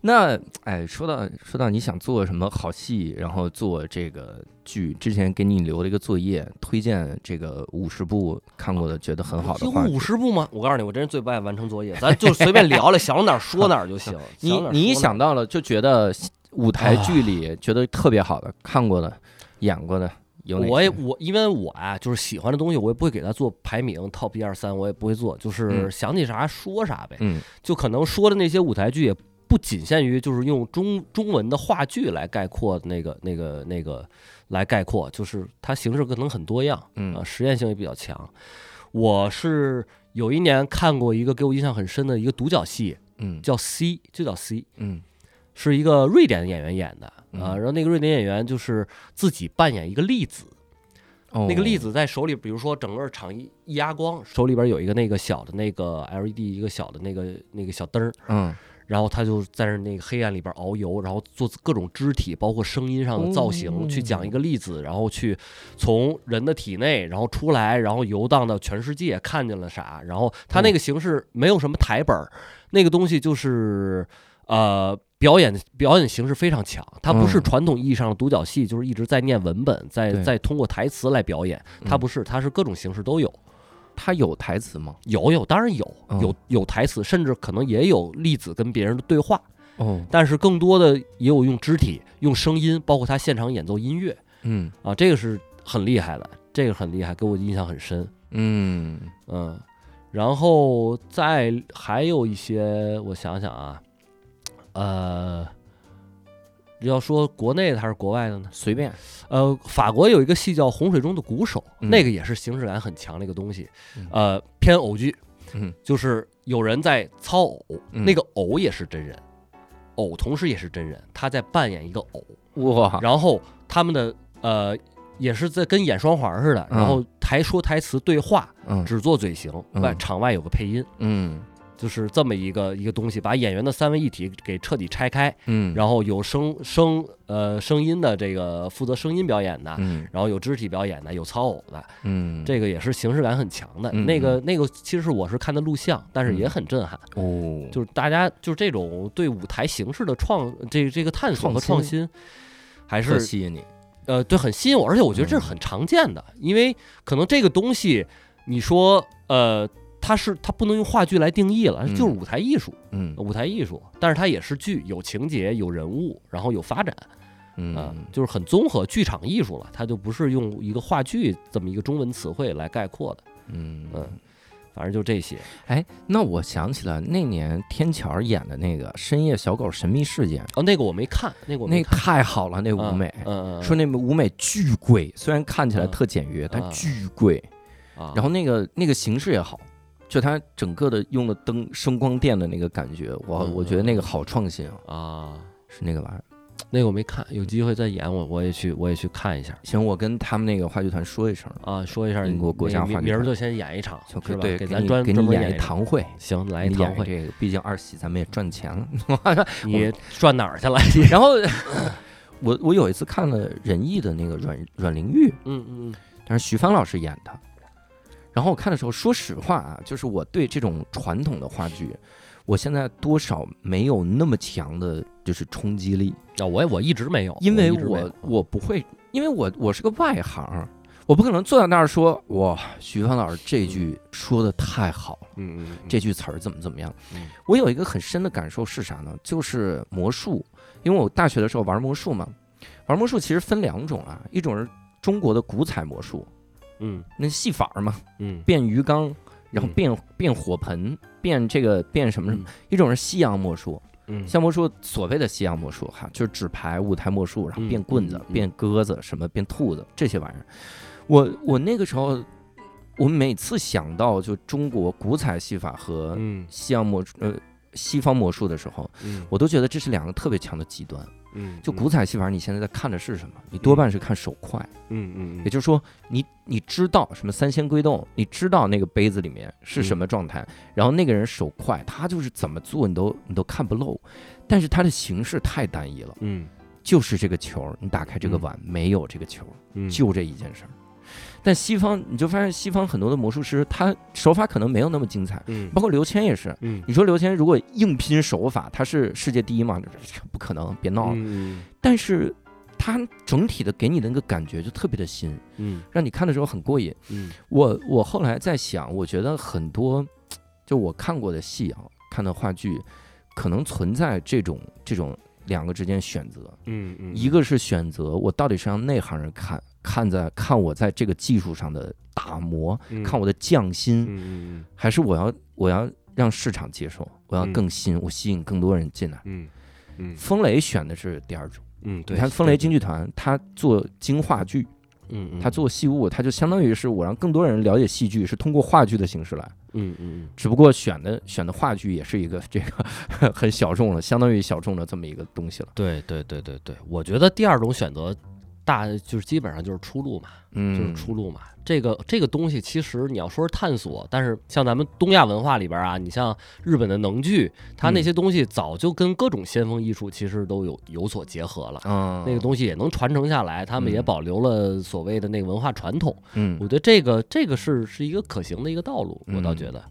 那哎，说到说到你想做什么好戏，然后做这个剧，之前给你留了一个作业，推荐这个五十部看过的觉得很好的有。五十部吗？我告诉你，我真是最不爱完成作业，咱就随便聊聊，想哪儿说哪儿就行。你你想到了就觉得舞台剧里觉得特别好的、看过的、演过的？我也我因为我啊，就是喜欢的东西，我也不会给他做排名，top 一二三，我也不会做，就是嗯想起啥说啥呗。嗯就可能说的那些舞台剧，也不仅限于就是用中中文的话剧来概括那个那个那个来概括，就是它形式可能很多样啊，嗯实验性也比较强。我是有一年看过一个给我印象很深的一个独角戏，嗯。叫 C，就叫 C，嗯。是一个瑞典的演员演的嗯。啊。然后那个瑞典演员就是自己扮演一个粒子，哦。那个粒子在手里，比如说整个场一一压光，手里边有一个那个小的那个 LED 一个小的那个那个小灯儿，嗯然后他就在那那个黑暗里边遨游，然后做各种肢体，包括声音上的造型，哦去讲一个粒子，然后去从人的体内，然后出来，然后游荡到全世界，看见了啥，然后他那个形式没有什么台本儿，那个东西就是呃。表演表演形式非常强，它不是嗯传统意义上的独角戏，就是一直在念文本，在在通过台词来表演。它嗯不是，它是各种形式都有。它有台词吗？有有，当然有嗯。有有台词，甚至可能也有粒子跟别人的对话，哦，但是更多的也有用肢体、用声音，包括他现场演奏音乐。嗯。啊，这个是很厉害的，这个很厉害，给我印象很深。嗯。嗯，然后再还有一些，我想想啊，呃，要说国内的还是国外的呢？随便，呃，法国有一个戏叫《洪水中的鼓手》，嗯。那个也是形式感很强的一个东西嗯，呃，偏偶剧，嗯。就是有人在操偶，嗯。那个偶也是真人，偶同时也是真人，他在扮演一个偶，哇，然后他们的呃也是在跟演双簧似的，嗯。然后台说台词对话，嗯。只做嘴型，嗯。外场外有个配音，嗯就是这么一个一个东西，把演员的三位一体给彻底拆开，嗯，然后有声声呃声音的这个负责声音表演的，嗯。然后有肢体表演的，有操偶的，嗯，这个也是形式感很强的。嗯那个那个其实我是看的录像，但是也很震撼。哦，就是大家就是这种对舞台形式的创这这个探索和创创新，还是吸引你，呃对很吸引我，而且我觉得这是很常见的，因为可能这个东西你说呃。它是它不能用话剧来定义了，嗯。就是舞台艺术，嗯。舞台艺术，但是它也是剧，有情节，有人物，然后有发展，啊嗯，就是很综合剧场艺术了，它就不是用一个话剧这么一个中文词汇来概括的，嗯。嗯反正就这些。哎，那我想起了那年天桥演的那个《深夜小狗神秘事件》，哦，那个我没看，那个我那没看。太好了，那舞嗯美。嗯嗯，说那舞美巨贵，虽然看起来嗯特简约，但嗯。巨贵。啊，然后那个那个形式也好，就它整个的用的灯声光电的那个感觉，我嗯我觉得那个好创新啊，啊，是那个玩意儿。那个我没看，有机会再演我我也去我也去看一下行，我跟他们那个话剧团说一声，啊，说一下英国国家那个话剧团明儿就先演一场，就是吧？对，给咱给你给你演一堂会，行，来一堂会，这个，毕竟二喜咱们也赚钱了。你赚哪儿去了？然后 我我有一次看了仁义的那个阮阮玲玉，嗯嗯但是徐帆老师演的。然后我看的时候，说实话啊，就是我对这种传统的话剧，我现在多少没有那么强的，就是冲击力，啊，我也我一直没有，因为我我不会，因为我我是个外行，我不可能坐在那儿说哇，徐帆老师这句说的太好了，嗯嗯这句词儿怎么怎么样嗯。我有一个很深的感受是啥呢？就是魔术，因为我大学的时候玩魔术嘛，玩魔术其实分两种啊，一种是中国的古彩魔术，嗯。那戏法儿嘛，嗯。变鱼缸，然后嗯。变变火盆，变这个变什么什么嗯，一种是西洋魔术，嗯。西洋魔术所谓的西洋魔术哈，就是纸牌、舞台魔术，然后嗯变棍子变鸽子，什么变兔子这些玩意儿。我我那个时候，我每次想到就中国古彩戏法和嗯。西洋魔术呃西方魔术的时候，嗯。我都觉得这是两个特别强的极端。嗯，就古彩戏法，你现在在看的是什么？你多半是看手快。嗯嗯也就是说，你你知道什么三仙归洞，你知道那个杯子里面是什么嗯状态，然后那个人手快，他就是怎么做你都你都看不漏，但是他的形式太单一了，嗯。就是这个球，你打开这个嗯。碗、没有这个球，嗯。就这一件事儿。但西方你就发现西方很多的魔术师，他手法可能没有那么精彩，嗯包括刘谦也是。嗯你说刘谦如果硬拼手法，他是世界第一吗？不可能，别闹了。嗯但是他整体的给你的那个感觉就特别的新，嗯让你看的时候很过瘾。嗯我我后来在想，我觉得很多就我看过的戏啊，看的话剧，可能存在这种这种两个之间选择，嗯嗯，一个是选择我到底是让内行人看，看在看我在这个技术上的打磨，看我的匠心，嗯嗯还是我要我要让市场接受，我要嗯。更新，我吸引更多人进来。嗯嗯。风雷选的是第二种，嗯，对，你看风雷京剧团，他做京话剧，嗯嗯。他做戏物，他就相当于是我让更多人了解戏剧，是通过话剧的形式来。嗯嗯只不过选的选的话剧也是一个这个 很小众了，相当于小众的这么一个东西了。对对对对对，我觉得第二种选择大就是基本上就是出路嘛，就是嗯，出路嘛。这个这个东西其实你要说是探索，但是像咱们东亚文化里边啊，你像日本的能剧，它那嗯些东西早就跟各种先锋艺术其实都有有所结合了。嗯，那个东西也能传承下来，他们也嗯保留了所谓的那个文化传统。嗯我觉得这个这个是是一个可行的一个道路，我倒嗯觉得，嗯，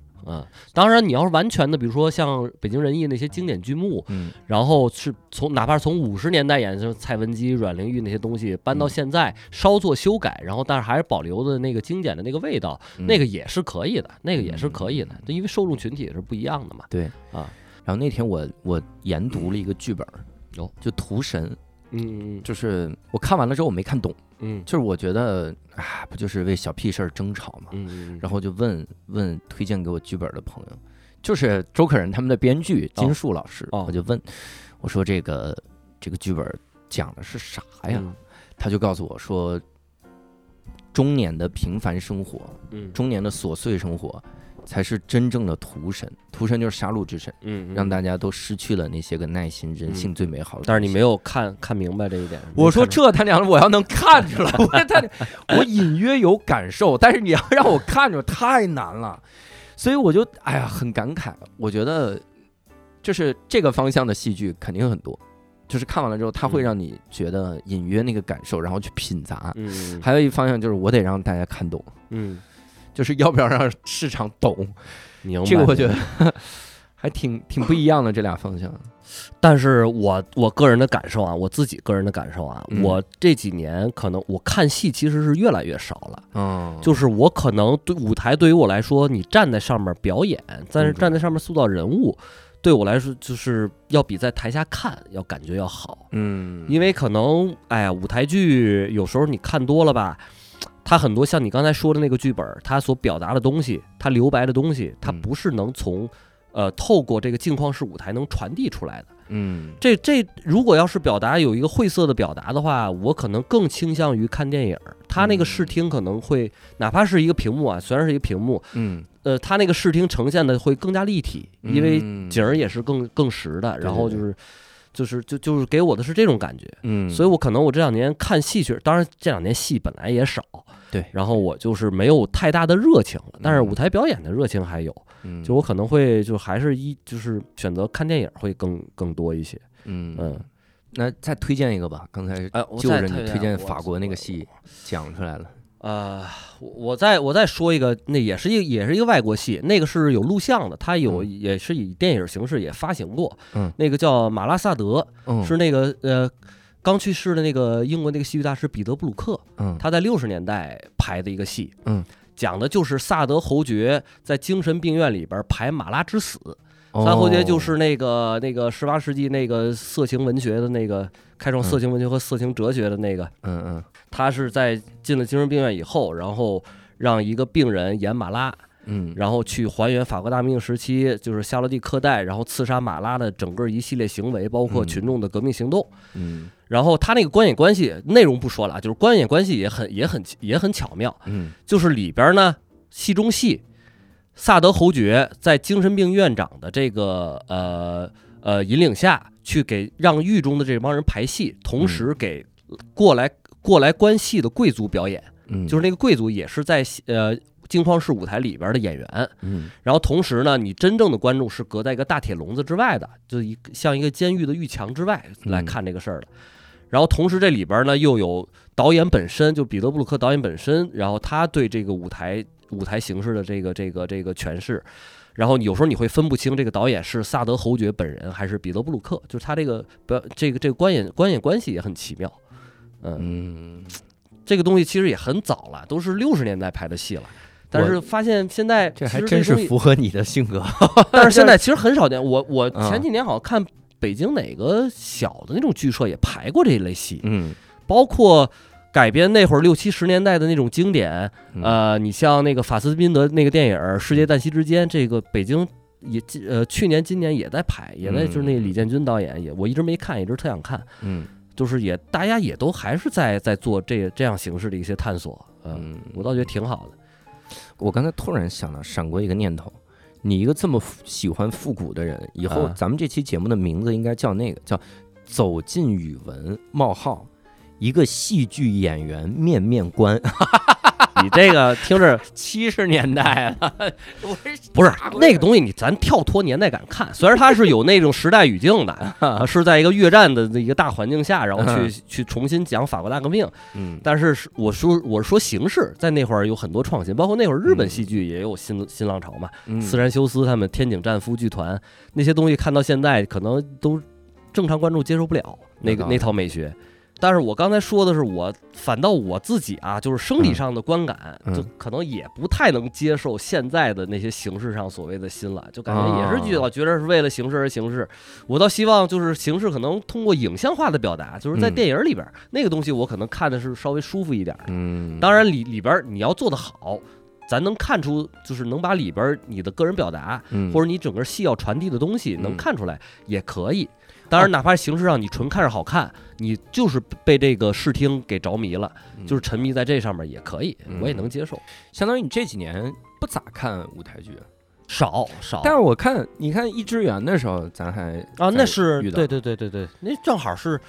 当然你要是完全的，比如说像北京人艺那些经典剧目，嗯然后是从哪怕是从五十年代演，就是蔡文姬、阮玲玉那些东西搬到嗯现在，稍作修改，然后但是还是保留的那个经典的那个味道，嗯那个也是可以的，那个也是可以的，因为受众群体也是不一样的嘛。对啊。然后那天我我研读了一个剧本儿，哦就《屠神》，嗯就是我看完了之后我没看懂，嗯。就是我觉得啊，不就是为小屁事儿争吵嘛？嗯嗯，然后就问问推荐给我剧本的朋友，就是周可人他们的编剧金树老师，哦。我就问我说这个这个剧本讲的是啥呀？嗯。他就告诉我说，中年的平凡生活，嗯。中年的琐碎生活，才是真正的屠神。屠神就是杀戮之神，嗯，让大家都失去了那些个耐心、人性最美好的。但是你没。有看看明白这一点。我说这他娘的，我要能看出来，我他我隐约有感受，但是你要让我看着太难了，所以我就哎呀很感慨。我觉得就是这个方向的戏剧肯定很多，就是看完了之后，它会嗯让你觉得隐约那个感受，然后去品杂。嗯还有一方向就是我得让大家看懂，嗯，就是要不要让市场懂，明白。这个我觉得 还挺挺不一样的这俩方向。但是我我个人的感受啊，我自己个人的感受啊，嗯我这几年可能我看戏其实是越来越少了。嗯就是我可能对舞台对于我来说，你站在上面表演，但是嗯站在上面塑造人物，对我来说就是要比在台下看要感觉要好。嗯，因为可能哎呀，舞台剧有时候你看多了吧，它很多像你刚才说的那个剧本，它所表达的东西，它留白的东西，它嗯不是能从呃透过这个镜框式舞台能传递出来的。嗯这这如果要是表达有一个晦涩的表达的话，我可能更倾向于看电影儿。它那个视听可能会，哪怕是一个屏幕啊，虽然是一个屏幕，嗯呃，它那个视听呈现的会更加立体，因为嗯景儿也是更更实的。然后就是就是就就是给我的是这种感觉。嗯，所以我可能我这两年看戏去，当然这两年戏本来也少，对然后我就是没有太大的热情了，但是嗯舞台表演的热情还有，嗯就我可能会就还是一就是选择看电影会更更多一些。嗯嗯，那再推荐一个吧。刚才就着你推推荐法国那个戏讲出来了。呃，我我再我再说一个，那也是一个也是一个外国戏，那个是有录像的，它有嗯。也是以电影形式也发行过，嗯。那个叫马拉萨德，嗯，是那个呃刚去世的那个英国那个戏剧大师彼得布鲁克，嗯。他在六十年代排的一个戏，嗯，讲的就是萨德侯爵在精神病院里边排马拉之死。哦。萨德侯爵就是那个那个十八世纪那个色情文学的那个开创色情文学和色情哲学的那个，嗯嗯。他是在进了精神病院以后，然后让一个病人演马拉，嗯，然后去还原法国大革命时期就是夏洛蒂克代，然后刺杀马拉的整个一系列行为，包括嗯。群众的革命行动。嗯。然后他那个观演关系内容不说了，就是观演关系也很也很也很巧妙，嗯。就是里边呢戏中戏，萨德侯爵在精神病院长的这个呃呃引领下去给让狱中的这帮人排戏，同时给过来过来观戏的贵族表演，嗯，就是那个贵族也是在呃惊慌式舞台里边的演员，嗯。然后同时呢，你真正的观众是隔在一个大铁笼子之外的，就一像一个监狱的狱墙之外来看这个事儿的。然后同时这里边呢又有导演本身，就彼得布鲁克导演本身，然后他对这个舞台舞台形式的这个这个这个诠释。然后有时候你会分不清这个导演是萨德侯爵本人还是彼得布鲁克，就是他这个表这个这个观演观演关系也很奇妙。嗯，嗯这个东西其实也很早了，都是六十年代拍的戏了。但是发现现在这还真是符合你的性格。但是现在 其实很少见。我我嗯前几年好像看北京哪个小的那种剧社也排过这一类戏，嗯包括改编那会儿六七十年代的那种经典。嗯呃，你像那个法斯宾德那个电影《世界旦夕之间》，这个北京也呃去年今年也在拍，也在就是那个李建军导演也我一直没看，一直特想看。嗯就是也大家也都还是在在做这这样形式的一些探索。嗯，嗯，我倒觉得挺好的。我刚才突然想到，闪过一个念头。你一个这么喜欢复古的人，以后啊咱们这期节目的名字应该叫那个叫“走进语文冒号”，一个戏剧演员面面观。你这个听着七十年代了，我 不是那个东西，你咱跳脱年代感看，虽然它是有那种时代语境的，啊 是在一个越战的一个大环境下，然后去去重新讲法国大革命，嗯。但是是我说我是说形式，在那会儿有很多创新，包括那会儿日本嗯。戏剧也有新新浪潮嘛，嗯。斯山修斯他们天井战夫剧团那些东西，看到现在可能都正常观众接受不了那个那套美学。但是我刚才说的是我，反倒我自己啊，就是生理上的观感，嗯就可能也不太能接受现在的那些形式上所谓的新了，就感觉也是觉哦得觉得是为了形式而形式。我倒希望就是形式可能通过影像化的表达，就是在嗯电影里边儿、那个东西，我可能看的是稍微舒服一点儿的。嗯，当然里里边你要做得好，咱能看出就是能把里边你的个人表达，嗯或者你整个戏要传递的东西能嗯看出来也可以。当然，哪怕形式上你纯看着好看，你就是被这个视听给着迷了，嗯。就是沉迷在这上面也可以，我也能接受。相当于你这几年不咋看舞台剧，少少。但是我看你看一支园的时候，咱还啊，那是对对对对对，那正好是，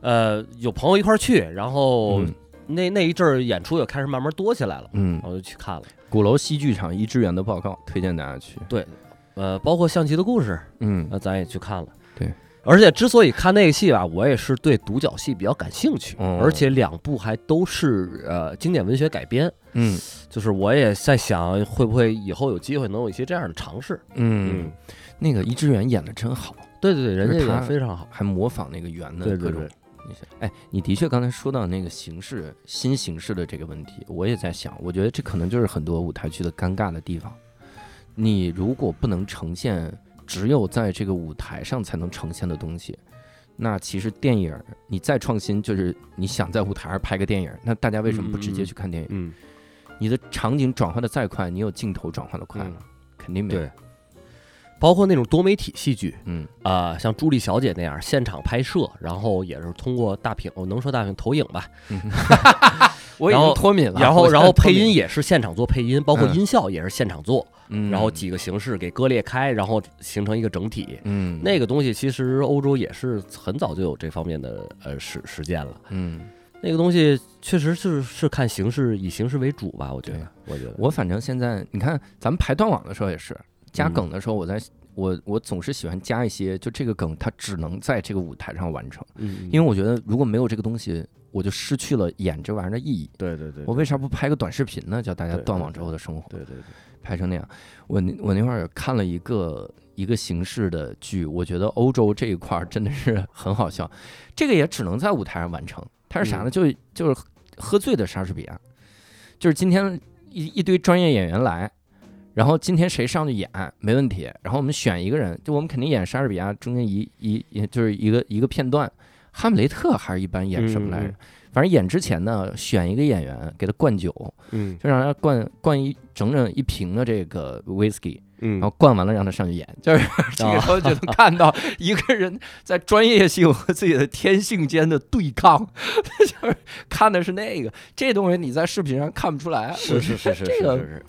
呃，有朋友一块儿去，然后嗯。那那一阵儿演出也开始慢慢多起来了，嗯。我，就去看了。鼓楼戏剧场一支园的报告，推荐大家去。对呃，包括象棋的故事，嗯。那咱也去看了。对，而且之所以看那个戏吧，我也是对独角戏比较感兴趣，哦而且两部还都是呃经典文学改编，嗯就是我也在想，会不会以后有机会能有一些这样的尝试。嗯，那个伊之园演的真好，对对对，人家演非常好。还模仿那个圆的各种对对对。那些。哎，你的确刚才说到那个形式新形式的这个问题，我也在想，我觉得这可能就是很多舞台剧的尴尬的地方。你如果不能呈现只有在这个舞台上才能呈现的东西，那其实电影你再创新，就是你想在舞台上拍个电影，那大家为什么不直接去看电影？嗯，你的场景转换的再快，你有镜头转换的快吗？肯定没有。对，包括那种多媒体戏剧嗯啊、像朱莉小姐那样现场拍摄，然后也是通过大屏，我能说大屏投影吧，嗯，我已经脱敏了。然后然后配音，也是现场做配音，包括嗯音效也是现场做，嗯，然后几个形式给割裂开，然后形成一个整体。嗯那个东西其实欧洲也是很早就有这方面的呃实实践了。嗯。那个东西确实是是看形式，以形式为主吧，我觉得，我觉得，我反正现在你看，咱们排断网的时候也是加嗯梗的时候，我在我我总是喜欢加一些，就这个梗它只能在这个舞台上完成，嗯，因为我觉得如果没有这个东西，我就失去了演这玩意儿的意义。对对对，我为啥不拍个短视频呢？叫大家断网之后的生活，对对对，拍成那样。我那我那会儿看了一个一个形式的剧，我觉得欧洲这一块儿真的是很好笑，这个也只能在舞台上完成。它是啥呢？就就是喝醉的莎士比亚，就是今天一一堆专业演员来，然后今天谁上去演没问题，然后我们选一个人，就我们肯定演莎士比亚中间一一也就是一个一个片段，哈姆雷特还是一般演什么来着？反正演之前呢，选一个演员给他灌酒，嗯。就让他灌灌一整整一瓶的这个 whisky，嗯。然后灌完了让他上去演，就是这个时候就能看到一个人在专业性和自己的天性间的对抗，就是看的是那个。这东西你在视频上看不出来，是是是是这个是是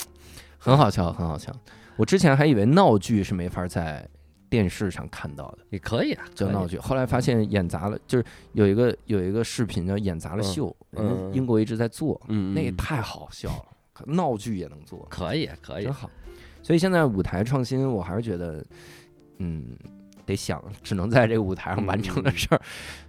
很好笑，很好笑。我之前还以为闹剧是没法在电视上看到的，也可以啊，可以。叫闹剧，后来发现演砸了，就是有一个有一个视频叫演砸了秀，嗯人家英国一直在做，那也太好笑了，闹剧也能做，可以可以。真，好。所以现在舞台创新，我还是觉得，嗯，得想，只能在这个舞台上完成的事儿，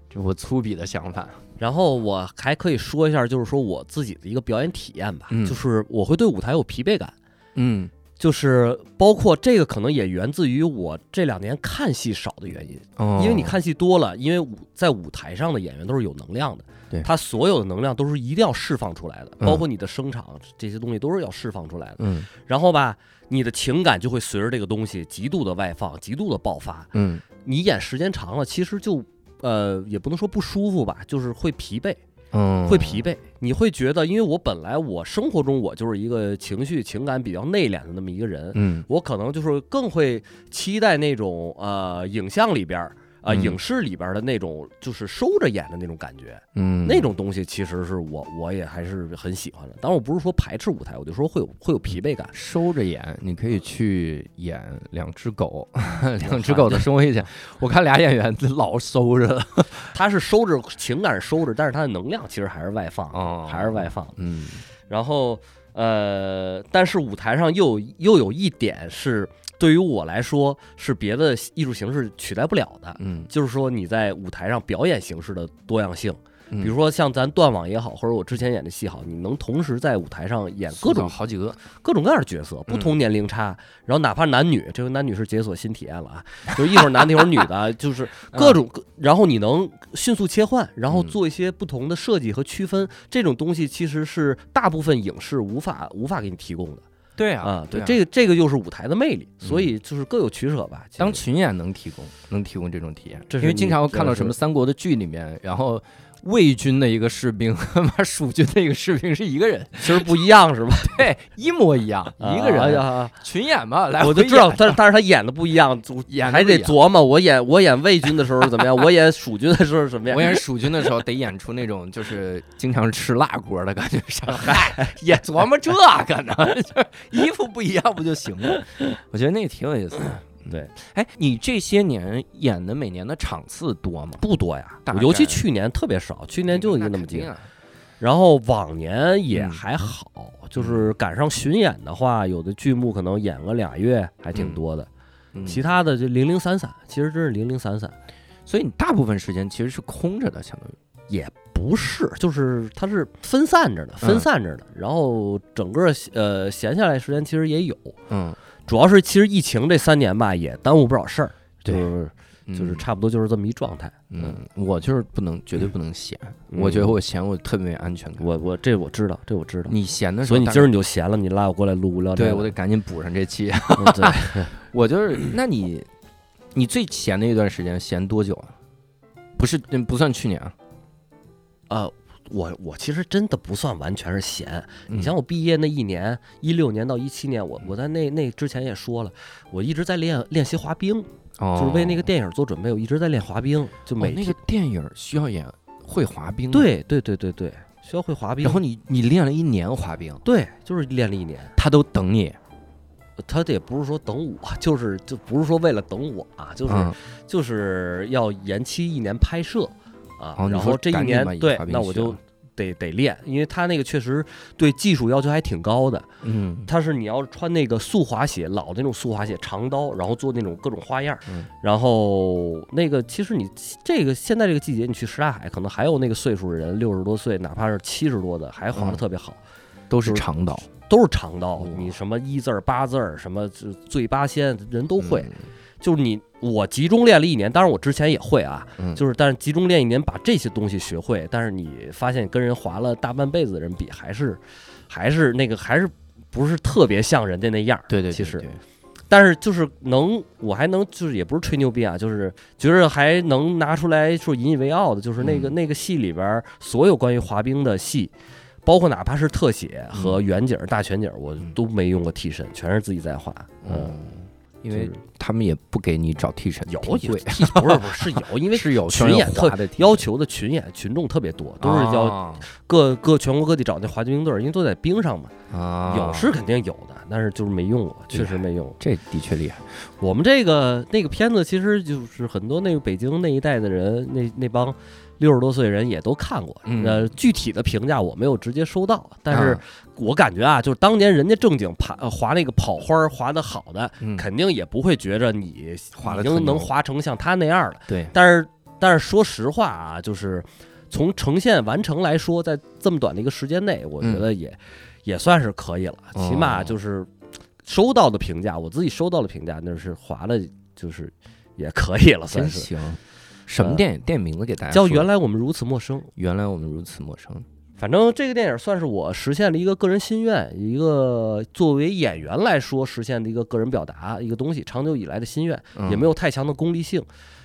这我粗鄙的想法。然后我还可以说一下，就是说我自己的一个表演体验吧，嗯。就是我会对舞台有疲惫感，嗯就是包括这个可能也源自于我这两年看戏少的原因，哦因为你看戏多了，因为舞在舞台上的演员都是有能量的，对他所有的能量都是一定要释放出来的，嗯包括你的声场这些东西都是要释放出来的，嗯然后吧，你的情感就会随着这个东西极度的外放，极度的爆发，嗯你演时间长了，其实就呃也不能说不舒服吧，就是会疲惫。嗯，会疲惫，你会觉得，因为我本来我生活中我就是一个情绪情感比较内敛的那么一个人，嗯。我可能就是更会期待那种呃影像里边儿啊、嗯影视里边儿的那种就是收着演的那种感觉，嗯那种东西其实是我我也还是很喜欢的。当然我不是说排斥舞台，我就说会有会有疲惫感。收着演，你可以去演两只狗，两只狗的生活一起。我看俩演员老收着了。他是收着情感收着，但是他的能量其实还是外放，哦还是外放。嗯然后呃，但是舞台上又又有一点是对于我来说是别的艺术形式取代不了的，嗯，就是说你在舞台上表演形式的多样性。比比如说像咱断网也好，或者我之前演的戏好，你能同时在舞台上演各种好几个，各种各样的角色，不嗯同年龄差，然后哪怕男女，这回男女是解锁新体验了啊，就一会儿男的一会儿女的，就是各种各，然后你能迅速切换，然后嗯做一些不同的设计和区分，这种东西其实是大部分影视无法无法给你提供的对啊，对，啊这个这个就是舞台的魅力，嗯所以就是各有取舍吧。当群演能提供，能提供这种体验，因为经常会看到什么三国的剧里面，然后魏军的一个士兵 和妈蜀军的一个士兵是一个人，其实不一样是吧？对，一模一样，一个啊人呀，群演嘛，来我就知道，但是但是他演的不一样，演还演得琢磨。我演我演魏军的时候怎么样，我演蜀军的时候怎么样我。演蜀军的时候，得演出那种就是经常吃辣锅的感觉。上嗨，也琢磨这个呢，就是衣服不一样不就行了？我觉得那个挺有意思的。对，哎，你这些年演的每年的场次多吗？不多呀，尤其去年特别少，去年就一个那么几个。然后往年也嗯还好，就是赶上巡演的话，有的剧目可能演个俩月，还挺多的。嗯其他的就零零散散，其实真是零零散散，所以你大部分时间其实是空着的，相当于。也不是，就是它是分散着的，分散着的。然后整个呃闲下来时间其实也有，嗯，主要是其实疫情这三年吧，也耽误不少事儿，就对是就是嗯差不多就是这么一状态。嗯，我就是不能，绝对不能闲。嗯我觉得我闲，我特别没安全感。我我这我知道，这我知道。你闲的时候，所以你今儿你就闲了，你拉我过来录无聊斋了。对我得赶紧补上这期。嗯对，我就是，那你你最闲的一段时间闲多久啊？不是，嗯不算去年啊。呃，我我其实真的不算完全是闲。嗯你像我毕业那一年，一六年到一七年，我我在那那之前也说了，我一直在练练习滑冰，哦就是为那个电影做准备，我一直在练滑冰，就哦那每、个电影需要演会滑冰，，对对对对对，需要会滑冰。然后你你练了一年滑冰，对，就是练了一年。他都等你，他这也不是说等我，就是就不是说为了等我啊，就是、嗯就是要延期一年拍摄啊，然后这一年对那我就得得练，因为他那个确实对技术要求还挺高的。嗯他是你要穿那个速滑鞋，老的那种速滑鞋，长刀，然后做那种各种花样然后那个其实你这个现在这个季节，你去什刹海，可能还有那个岁数的人，六十多岁，哪怕是七十多的，还滑的嗯特别好，都是就是长刀，都是长刀。你什么一字儿八字儿，什么醉八仙，人都会。嗯就是你我集中练了一年，当然我之前也会啊，嗯。就是但是集中练一年把这些东西学会，但是你发现跟人滑了大半辈子的人比，还是还是那个还是不是特别像人家那样儿。对对，对其实。对。但是就是能，我还能就是也不是吹牛逼啊，就是觉得还能拿出来说引以为傲的，就是那个、嗯。那个戏里边儿所有关于滑冰的戏，包括哪怕是特写和嗯。远景儿、大全景儿，我嗯。都没用过替身，全是自己在滑。嗯，嗯，因为他们也不给你找替身，有挺贵，有替不是不是是有，因为是有群演特要求的群演群众特别多，都是要啊各各全国各地找那滑冰队儿，因为都在冰上嘛，啊，有是肯定有的，但是就是没用过，确实没用过。这的确厉害，我们这个那个片子，其实就是很多那个北京那一代的人，那那帮六十多岁人也都看过。嗯呃，具体的评价我没有直接收到，但是啊我感觉啊，就是当年人家正经爬呃滑那个跑花儿滑得好的，嗯肯定也不会觉着你滑得特已经能牛滑成像他那样了。对，但是但是说实话啊，就是从呈现完成来说，在这么短的一个时间内，我觉嗯得也、也算是可以了，起码哦就是收到的评价，我自己收到的评价，那是划的，就是也可以了，算是。行。什么呃电影？电影名字给大家叫原来我们如此陌生，原来我们如此陌生。反正这个电影算是我实现了一个个人心愿，一个作为演员来说实现的一个个人表达一个东西，长久以来的心愿。也没有有太强的功利性，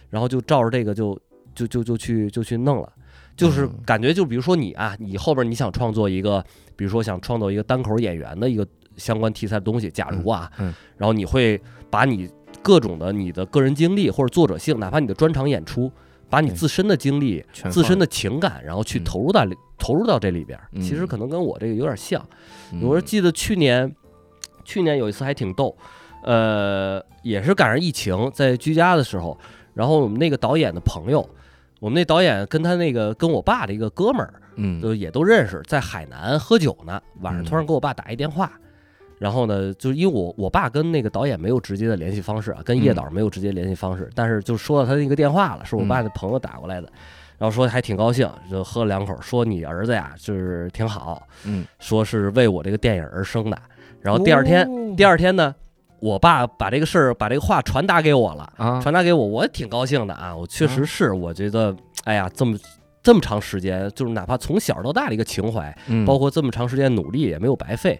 然后就照着这个就就就就去就去弄了，就是嗯感觉就比如说你啊，你后边你想创作一个，比如说想创作一个单口演员的一个相关题材的东西，假如啊，然后你会把你各种的你的个人经历或者作者性，哪怕你的专场演出，把你自身的经历、自身的情感，然后去嗯。投入到里、投入到这里边，其实嗯可能跟我这个有点像。嗯。我是记得去年，去年有一次还挺逗，呃，也是赶上疫情，在居家的时候，然后我们那个导演的朋友，我们那导演跟他那个跟我爸的一个哥们儿，嗯。就也都认识，在海南喝酒呢，晚上嗯。突然给我爸打一电话。然后呢，就是因为我我爸跟那个导演没有直接的联系方式啊，跟叶嗯导没有直接联系方式，但是就说到他那个电话了，是我爸的朋友打过来的，然后说还挺高兴，就喝了两口，说你儿子呀就是挺好，嗯，说是为我这个电影而生的。然后第二天，哦第二天呢，我爸把这个事儿把这个话传达给我了，啊，传达给我，我也挺高兴的啊，我确实是，我觉得，哎呀，这么这么长时间，就是哪怕从小到大的一个情怀，嗯包括这么长时间努力也没有白费。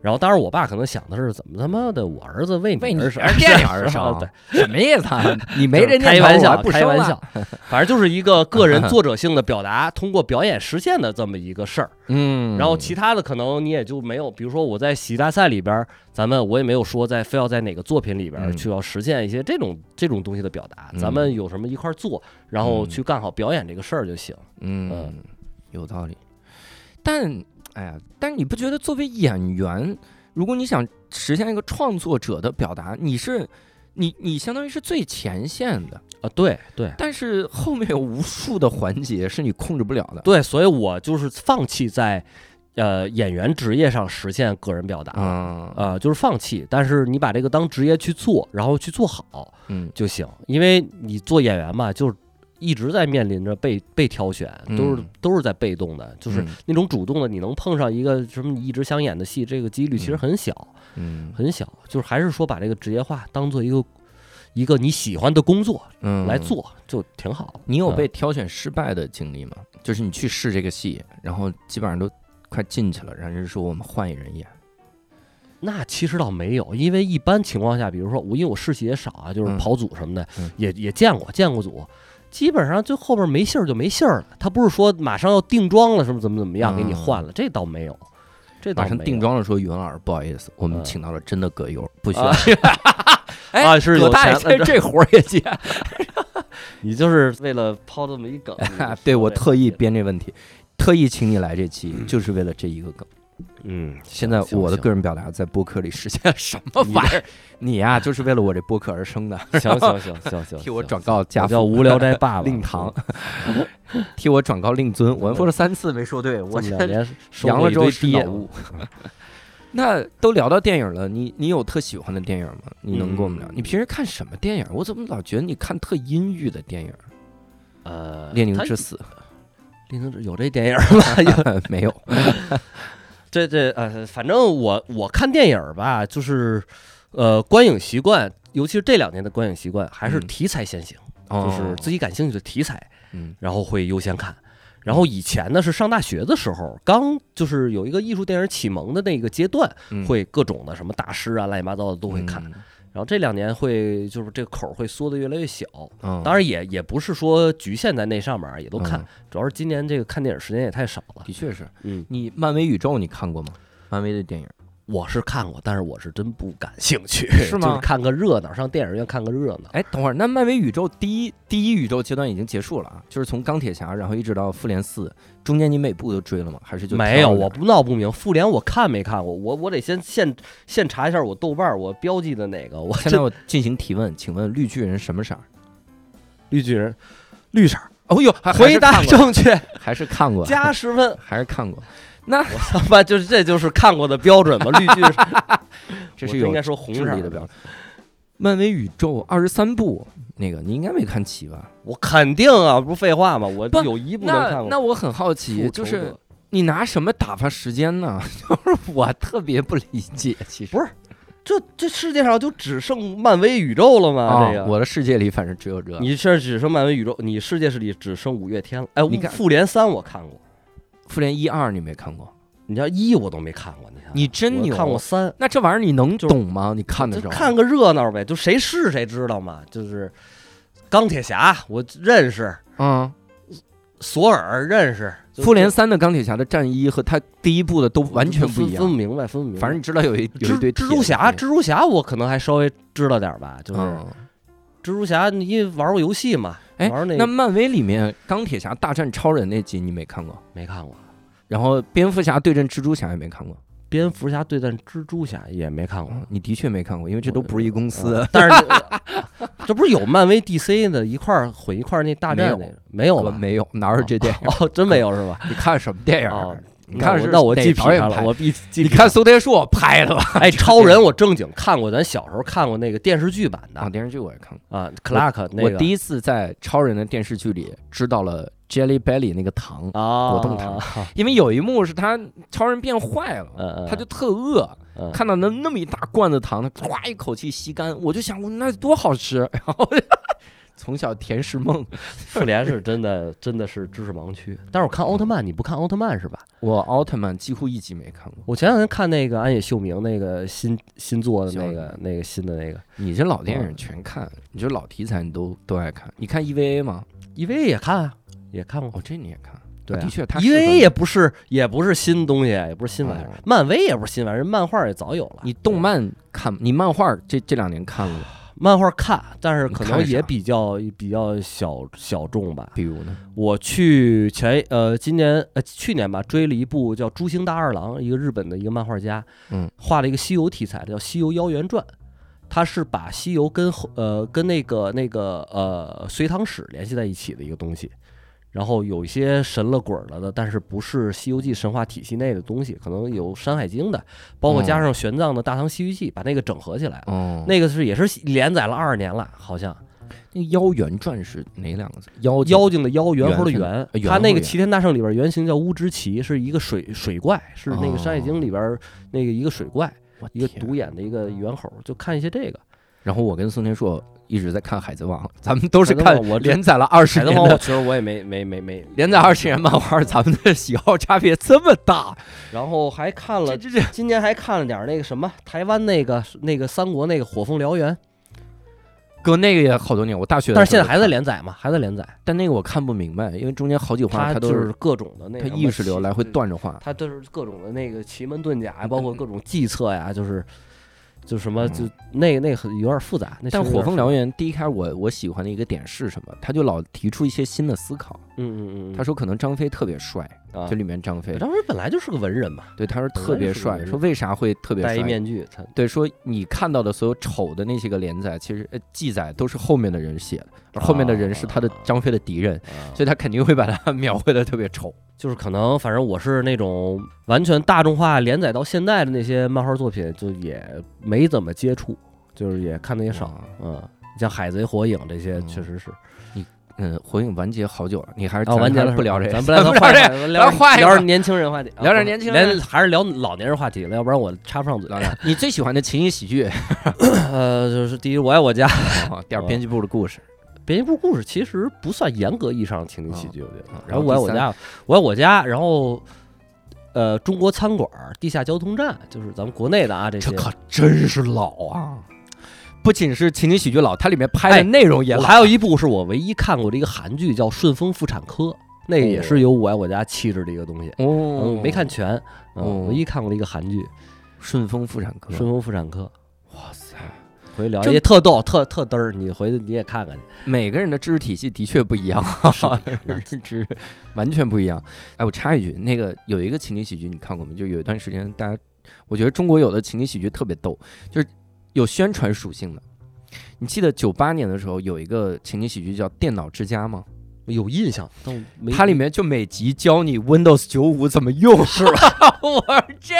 然后，当然，我爸可能想的是，怎么他妈的，我儿子为为你而生，而电影而 生。对，什么意思啊？你没就是这念头开玩笑，不开玩笑，反正就是一个个人作者性的表达，通过表演实现的这么一个事儿。嗯，然后其他的可能你也就没有，比如说我在喜剧大赛里边儿，咱们我也没有说在非要在哪个作品里边去要实现一些这种这种东西的表达，嗯。咱们有什么一块儿做，然后嗯。去干好表演这个事儿就行。嗯嗯，有道理。但哎呀，但是你不觉得作为演员，如果你想实现一个创作者的表达，你是你你相当于是最前线的，啊，对对但是后面有无数的环节是你控制不了的。对，所以我就是放弃在呃演员职业上实现个人表达。啊，呃，就是放弃，但是你把这个当职业去做，然后去做好嗯就行。因为你做演员嘛，就是一直在面临着被被挑选，都是嗯都是在被动的，就是嗯那种主动的，你能碰上一个什么你一直想演的戏，这个几率其实嗯很小，嗯很小。就是还是说把这个职业化当做一个一个你喜欢的工作嗯来。做，就挺好。你有嗯被挑选失败的经历吗？就是你去试这个戏，然后基本上都快进去了，然后人说我们换一人演。那其实倒没有，因为一般情况下，比如说我因为我试戏也少啊，就是嗯跑组什么的，嗯也也见过见过组，基本上就后边没信儿就没信儿了。他不是说马上要定妆了，什么怎么怎么样给你换了，这倒没有，这马上定妆了，说语文老师不好意思，我们嗯请到了真的葛优，不需要啊。哎啊，是有大爷钱这这活儿也接，你就是为了抛这么一梗 对我特意编，编这问题，特意请你来这期，就是为了这一个梗。嗯，现在我的个人表达在播客里实现了什么玩意儿？你呀，就是为了我这播客而生的，行行行行 行，替我转告家我叫无聊斋爸爸令堂，替我转告令尊。我说了三次没说对，我我现在两年收阳了之后 过一堆爹是脑雾。那都聊到电影了，你你有特喜欢的电影吗？你能跟我们聊？嗯你平时看什么电影？我怎么老觉得你看特阴郁的电影？呃，《列宁之死列宁之有这电影吗？》没有，这这呃，反正我我看电影儿吧，就是呃，观影习惯，尤其是这两年的观影习惯，还是嗯题材先行，哦就是自己感兴趣的题材，嗯然后会优先看。然后以前呢是上大学的时候，刚就是有一个艺术电影启蒙的那个阶段，嗯会各种的什么大师啊、乱七八糟的都会看。嗯然后这两年会就是这个口儿会缩的越来越小，嗯当然也也不是说局限在那上面儿，也都看嗯。主要是今年这个看电影时间也太少了。的确是嗯，你漫威宇宙你看过吗？漫威的电影我是看过，但是我是真不感兴趣，是吗就是看个热闹，上电影院看个热闹。哎，等会儿，那漫威宇宙第一第一宇宙阶段已经结束了啊，就是从钢铁侠，然后一直到复联四，中间你每部都追了吗？还是就没有，我不闹不明。复联我看没看过？我我得先现现查一下我豆瓣儿我标记的哪个。我现在我进行提问，请问绿巨人什么色儿？绿巨人绿色，哦呦，还回答正确，还是看过，加十分。还是看过，我他妈就是这就是看过的标准嘛？绿巨人，这是应该说红色儿智力的标准。漫威宇宙二十三部，那个你应该没看齐吧？我肯定啊，不废话吗？我不有一部能看过。那那我很好奇，就是你拿什么打发时间呢？就是我特别不理解，其实不是这这世界上就只剩漫威宇宙了吗？啊这个，我的世界里反正只有这。你这只剩漫威宇宙，你世界里只剩五月天了。哎，你看复联三我看过，复联一二你没看过？你知道一我都没看过，你看你真牛！看过三，那这玩意儿你能懂吗？你看的时候看个热闹呗，就谁是谁知道吗。就是钢铁侠我认识，嗯。索尔认识，复联三的钢铁侠的战衣和他第一部的都完全不一样。分分不明白，分不明白。反正你知道有一有一蜘堆蜘蛛侠，蜘蜘蛛侠我可能还稍微知道点吧，就是嗯，蜘蛛侠，你因为玩过游戏嘛，哎玩那那漫威里面钢铁侠大战超人那集你没看过？没看过。然后蝙蝠侠对阵蜘蛛侠也没看过。蝙蝠侠对战蜘蛛侠也没看过，嗯你的确没看过，因为这都不是一公司呃。但是 这不是有漫威 DC 的一块儿混一块儿那大战那个没有吧？没有，哪有这电影？哦，真没有是吧？你看什么电影？你看是那我记导演拍我记记你看苏天硕拍的吧？哎，超人我正经看过，咱小时候看过那个电视剧版的啊，电视剧我也看过。啊，Clark 那个我第一次在超人的电视剧里知道了 Jelly Belly 那个糖，啊果冻糖因为有一幕是他超人变坏了，他就特饿，嗯看到那那么一大罐子糖，他咵一口气吸干，我就想，我那多好吃，然后 从小甜食梦。复联是真的真的是知识盲区，但是我看奥特曼，你不看奥特曼是吧？我奥特曼几乎一集没看过，我前两天看那个安野秀明那个新新做的那个那个新的那个你这老电影全看，你这老题材你都都爱看。你看 EVA 吗？EVA 也看啊，也看过。哦，这你也看？对啊的确，它适合，EVA 也不是也不是新东西，也不是新玩意儿哦，漫威也不是新玩意儿，漫画也早有了。你动漫看，你漫画这这两年看了吗？漫画看，但是可能也比较比较小小众吧。比如呢？我去前呃今年呃去年吧追了一部叫朱星大二郎，一个日本的一个漫画家，嗯，画了一个西游题材的叫《西游妖缘传》，他是把西游跟后呃跟那个那个呃隋唐史联系在一起的一个东西。然后有一些神了鬼了的，但是不是《西游记》神话体系内的东西，可能有《山海经》的，包括加上玄奘的《大唐西域记》，把那个整合起来。哦，那个是也是连载了二十年了，好像那妖猿传是哪两个字？妖妖精的妖，猿猴的猿他那个齐天大圣里边原型叫乌之奇，是一个水水怪，是那个《山海经》哦里边那个一个水怪，一个独眼的一个猿猴，就看一些这个。然后我跟宋天硕一直在看《海贼王》，咱们都是看我连载了二十海贼王，我年的，其实我也没没没没 连载二十年漫画，咱们的喜好差别这么大，然后还看了，这这这今年还看了点那个什么台湾那个那个三国那个火凤燎原，哥那个也好多年，我大学但是现在还在连载嘛，还在连载。但那个我看不明白，因为中间好几话它都就是各种的那它意识流来回断着画，它都是各种的那个奇门遁甲呀，包括各种计策呀，就是就什么就那个那个很有点复杂。那嗯但《火凤燎原，原》第一开始我我喜欢的一个点是什么？他就老提出一些新的思考。嗯嗯嗯，他说可能张飞特别帅，啊就里面张飞，张飞本来就是个文人嘛，对他说特别帅，说为啥会特别戴一？面具，他对，说你看到的所有丑的那些个连载，其实呃记载都是后面的人写的，而后面的人是他的啊张飞的敌人，啊所以他肯定会把他描绘的特别丑。就是可能反正我是那种完全大众化连载到现在的那些漫画作品，就也没怎么接触，就是也看的也少哇。嗯，像海贼、火影这些嗯确实是。嗯，火影完结好久了，你还是啊，完结了，不聊这个，咱不聊 这个一聊咱换一个聊点年轻人话题，啊聊点年轻人还是聊老年人话题了，要不然我插不上嘴。聊聊你最喜欢的情景喜剧，呃，就是第一，我爱我家。啊第二编辑部的故事，编辑部故事其实不算严格意义上的情景喜剧，我觉得啊。然后我爱我家，我爱我家，然后呃，中国餐馆、地下交通站，就是咱们国内的啊这些这。可真是老啊！不仅是情景喜剧老，它里面拍的哎内容也老。我还有一部是我唯一看过的一个韩剧，叫《顺丰妇产科》，那个也是有我爱我家气质的一个东西。哦嗯，没看全，哦嗯，唯一看过的一个韩剧顺丰妇产科《顺丰妇产科》。哇塞，回去聊，这也特逗，特特嘚儿，你回去你也看看去。每个人的知识体系的确不一样，认知 完全不一样。哎，我插一句，那个有一个情景喜剧，你看过吗？就有一段时间，大家我觉得中国有的情景喜剧特别逗，就是有宣传属性的。你记得九八年的时候有一个情景喜剧叫《电脑之家》吗？有印象，但我没它里面就每集教你 Windows 九五怎么用，是吧？我说这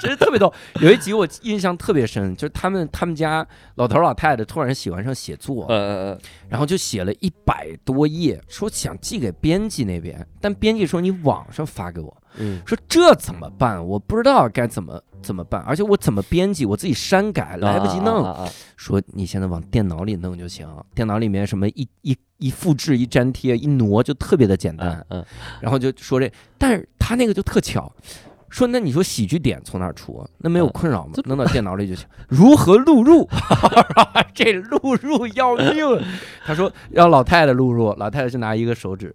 真是特别逗。有一集我印象特别深，就是他们他们家老头老太太突然喜欢上写作，呃，然后就写了一百多页，说想寄给编辑那边，但编辑说你网上发给我，嗯，说这怎么办？我不知道该怎么怎么办，而且我怎么编辑，我自己删改来不及弄。啊啊啊啊说你现在往电脑里弄就行，电脑里面什么一一一复制、一粘贴、一挪就特别的简单。嗯嗯然后就说这，但是他那个就特巧，说那你说喜剧点从哪儿出啊？那没有嗯困扰吗？弄到电脑里就行。如何录入？这录入要命。他说让老太太录入，老太太就拿一个手指，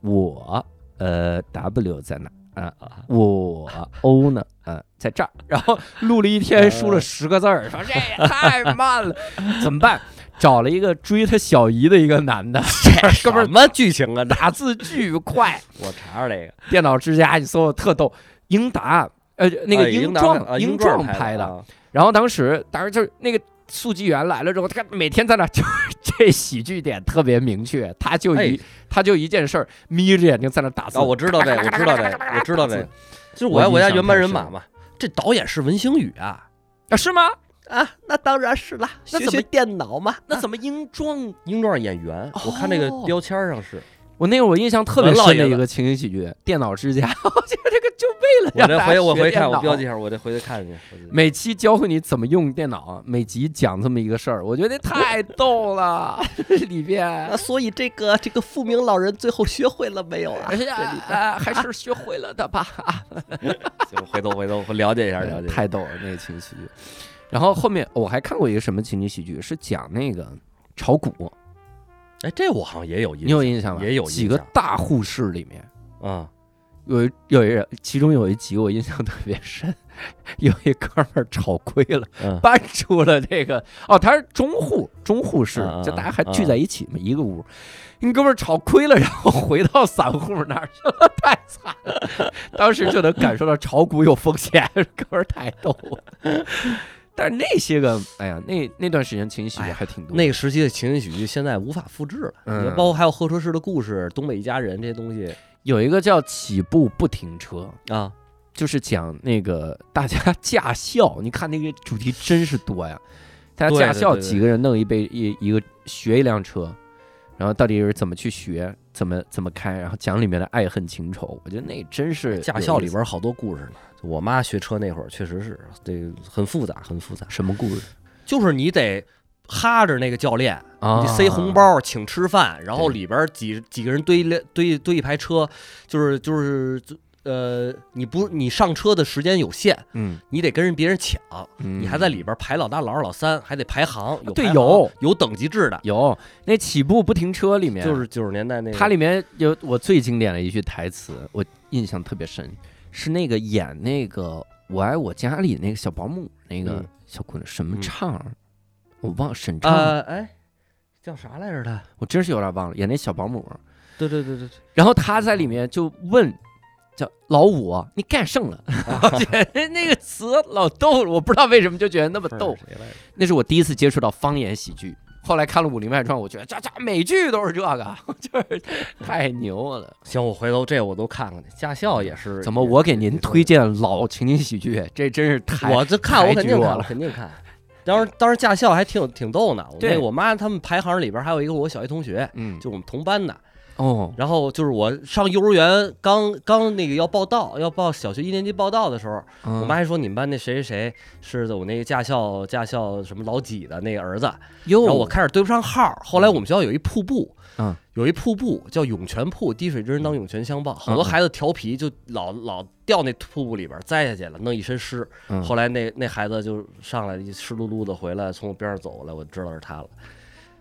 我呃 W 在哪？啊，我欧呢？呃，在这儿。然后录了一天，输了十个字儿，说这也 太慢了，怎么办？找了一个追他小姨的一个男的，哥们儿什么剧情啊？打字巨快。我查查这个，电脑之家，你搜特逗。英达呃，那个哎英壮英啊壮壮拍的。啊然后当时，当时就是那个速记员来了之后，他每天在那，就是这喜剧点特别明确，他就一、哎他就一件事儿，眯着眼睛在那打字。啊，我知道这，我知道这，我知道这，就是我我印爱我家原班人马嘛。这导演是文星宇啊啊，是吗？啊，那当然是了，那怎么电脑嘛？那怎么英壮？英壮演员，我看那个哦标签上是，我那会儿我印象特别深的一个情景喜剧《电脑之家》，我觉得这个就为了我这让大家回我回看，我学电脑标记一下，我这回去看去。我这每期教会你怎么用电脑，每集讲这么一个事儿，我觉得太逗了。里边，所以这个这个富明老人最后学会了没有啊？哎呀，啊还是学会了的吧？行，回头回头我了解一下，了解。太逗了，那个情景喜剧。然后后面我还看过一个什么情景喜剧，是讲那个炒股，哎，这我好像也有印象，你有印象吗？也有几个大护士里面。啊？有一有一人，其中有一集我印象特别深，有一哥们儿炒亏了，嗯搬出了这个哦，他是中户中户室就大家还聚在一起嘛，一个屋。那哥们儿炒亏了，然后回到散户那儿去了，太惨了。当时就能感受到炒股有风险，哥们儿太逗了。但是那些个，哎呀，那那段时间情景喜剧还挺多。那个时期的情景喜剧现在无法复制了，嗯。你包括还有候车室的故事、东北一家人这些东西。有一个叫起步不停车，啊，就是讲那个大家驾校，你看那个主题真是多呀。大家驾校几个人弄一杯一一个学一辆车，然后到底是怎么去学，怎么怎么开，然后讲里面的爱恨情仇，我觉得那真是驾校里边好多故事呢。我妈学车那会儿确实是这个很复杂，很复杂，什么故事就是你得哈着那个教练，啊？你塞红，包请吃饭，然后里边几几个人堆堆堆一排车，就是就是呃，你不你上车的时间有限，嗯，你得跟人别人抢，嗯你还在里边排老大、老二、老三，还得排行，有对排行有有等级制的，有那起步不停车里面就是九十年代那个，它里面有我最经典的一句台词，我印象特别深，是那个演那个《我爱我家》里那个小保姆那个嗯小姑娘，什么嗯畅儿，我忘了沈畅，呃哎叫啥来着他？我真是有点忘了，演那小保姆。对对对对对，然后他在里面就问，叫老五，你干胜了？我觉得那个词老逗了，我不知道为什么就觉得那么逗。那是我第一次接触到方言喜剧。后来看了《武林外传》，我觉得这这美剧都是这个，就是太牛了。行，我回头这我都看看去。驾校也是，怎么我给您推荐老情景喜剧？这真是太我这看我肯定看，了肯定看。当时当时驾校还挺挺逗呢，我对那我妈他们排行里边还有一个我小学同学，嗯就我们同班的。哦然后就是我上幼儿园刚刚那个要报到，要报小学一年级报到的时候，我我妈还说你们班那谁谁谁是我那个驾校驾校什么老几的那个儿子，哟，然后我开始对不上号。后来我们学校有一瀑布，嗯，有一瀑布叫涌泉瀑，滴水之恩当涌泉相报。好多孩子调皮，就老老掉那瀑布里边栽下去了，弄一身湿。嗯后来那那孩子就上来一湿漉漉的回来，从我边上走过来，我知道是他了。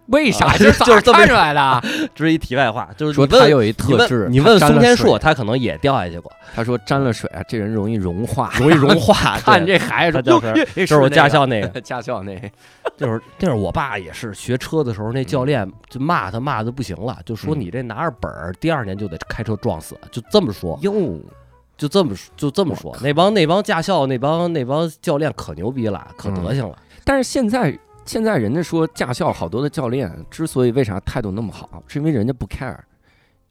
为啥？就是这么看出来的。这是一题外话，就是说他有一特质，你问他沾了水松天硕，他可能也掉下去过，他说沾了水啊，这人容易融化，容易融化。看对这孩子，他叫啥哟这是我驾校那个，驾校那个，就是就是我爸也是学车的时候，那教练就骂他骂的不行了，就说嗯你这拿着本儿，第二年就得开车撞死，就这么说，哟，就这么说就这么说。那帮那帮驾校那帮那帮教练可牛逼了，可嗯德行了。但是现在现在人家说驾校好多的教练之所以为啥态度那么好，是因为人家不 care。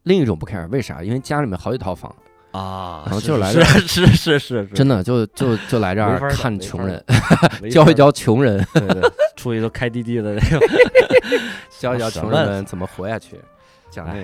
另一种不 care，为啥？因为家里面好几套房，啊然后就来是这儿是是是是，真的就就就来这儿看穷人，教一教穷人，对对，出去都开滴滴的那个。教一教穷人们怎么活下去，讲那个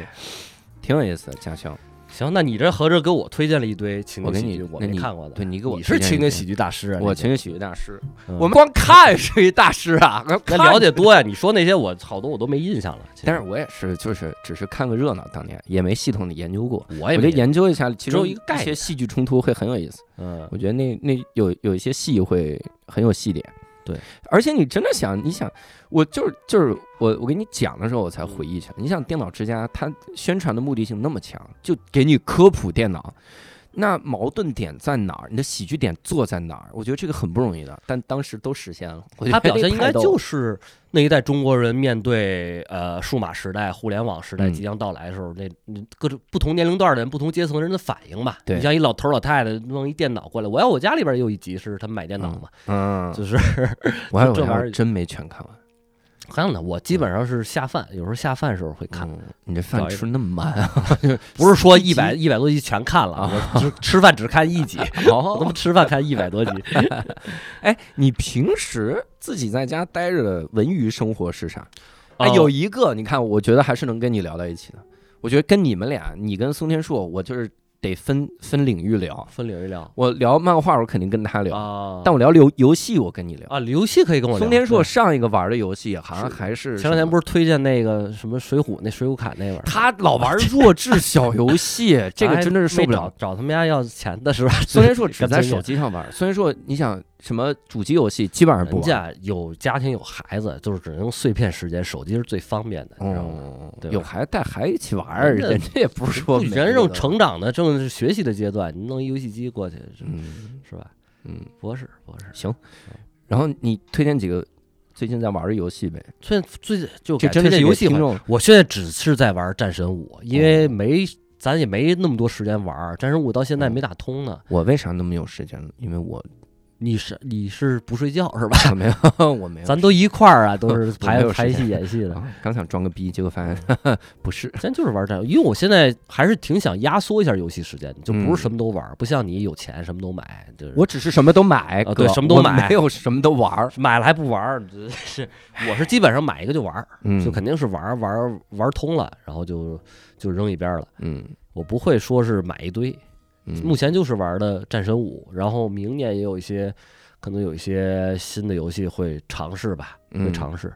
挺有意思的驾校。行，那你这合着给我推荐了一堆情景喜剧，我没看过的。对你给我你是情景喜剧大师啊？我情景喜剧大师，嗯我们光看是一大师啊，那看了解多呀。你说那些我好多我都没印象了。但是我也是，就是只是看个热闹，当年也没系统的研究过。我也没研究一下，其中一个概念些戏剧冲突会很有意思。嗯我觉得那那有有一些戏会很有戏点。对，而且你真的想，你想，我就是就是我我给你讲的时候，我才回忆起来。你想，电脑之家它宣传的目的性那么强，就给你科普电脑。那矛盾点在哪儿？你的喜剧点做在哪儿？我觉得这个很不容易的，但当时都实现了。我觉得他表现应该就是那一代中国人面对呃数码时代、互联网时代嗯即将到来的时候，那那各种不同年龄段的人、不同阶层的人的反应吧。你像一老头老太太弄一电脑过来，我要我家里边也有一集是他们买电脑嘛，嗯，就是我还这玩意儿真没全看完。还有呢，我基本上是下饭，有时候下饭时候会看，嗯你这饭吃那么慢啊？不是说一百一百多集全看了，我只吃饭只看一集，我他妈哦，吃饭看一百多集。哎，你平时自己在家待着的文娱生活是啥？哎，哦有一个，你看，我觉得还是能跟你聊到一起的。我觉得跟你们俩，你跟松天硕，我就是得分分领域聊。分领域聊我聊漫画，我肯定跟他聊；啊，但我聊游游戏，我跟你聊。啊，游戏可以跟我聊。宋天硕上一个玩的游戏好像还是前两天不是是推荐那个什么水浒那水浒卡那玩意儿，他老玩弱智小游戏，这个真的是受不了。找找他们家要钱的是吧？孙天硕只在手机上玩。孙天硕，你想什么主机游戏基本上不玩。人家有家庭有孩子，就是只能用碎片时间，手机是最方便的，你知道吗？哦，对吧有孩子带孩子一起玩儿，人家人家也不是说人正的成长的正是学习的阶段，你弄一游戏机过去，是嗯是吧？嗯，博士，博士，行。然后你推荐几个最近在玩的游戏呗？最最就改这真的是推荐游戏好给听众我现在只是在玩战神五，因为没咱也没那么多时间玩儿，战神五到现在没打通呢。我为啥那么有时间呢？因为我你是你是不睡觉是吧？没有，我没有。咱都一块儿啊，都是 我没排排有时间戏演戏的。啊刚想装个逼，结果发现 不是。咱就是玩战斗，因为我现在还是挺想压缩一下游戏时间的，就不嗯是什么都玩儿，不像你有钱什么都买，就是我只是什么都买，啊对什么都买没有什么都玩儿。买了还不玩儿，是我是基本上买一个就玩就肯定是玩儿玩儿玩儿通了，然后就就扔一边儿了。嗯我不会说是买一堆，嗯，目前就是玩的战神五，然后明年也有一些可能有一些新的游戏会尝试吧，会嗯尝试。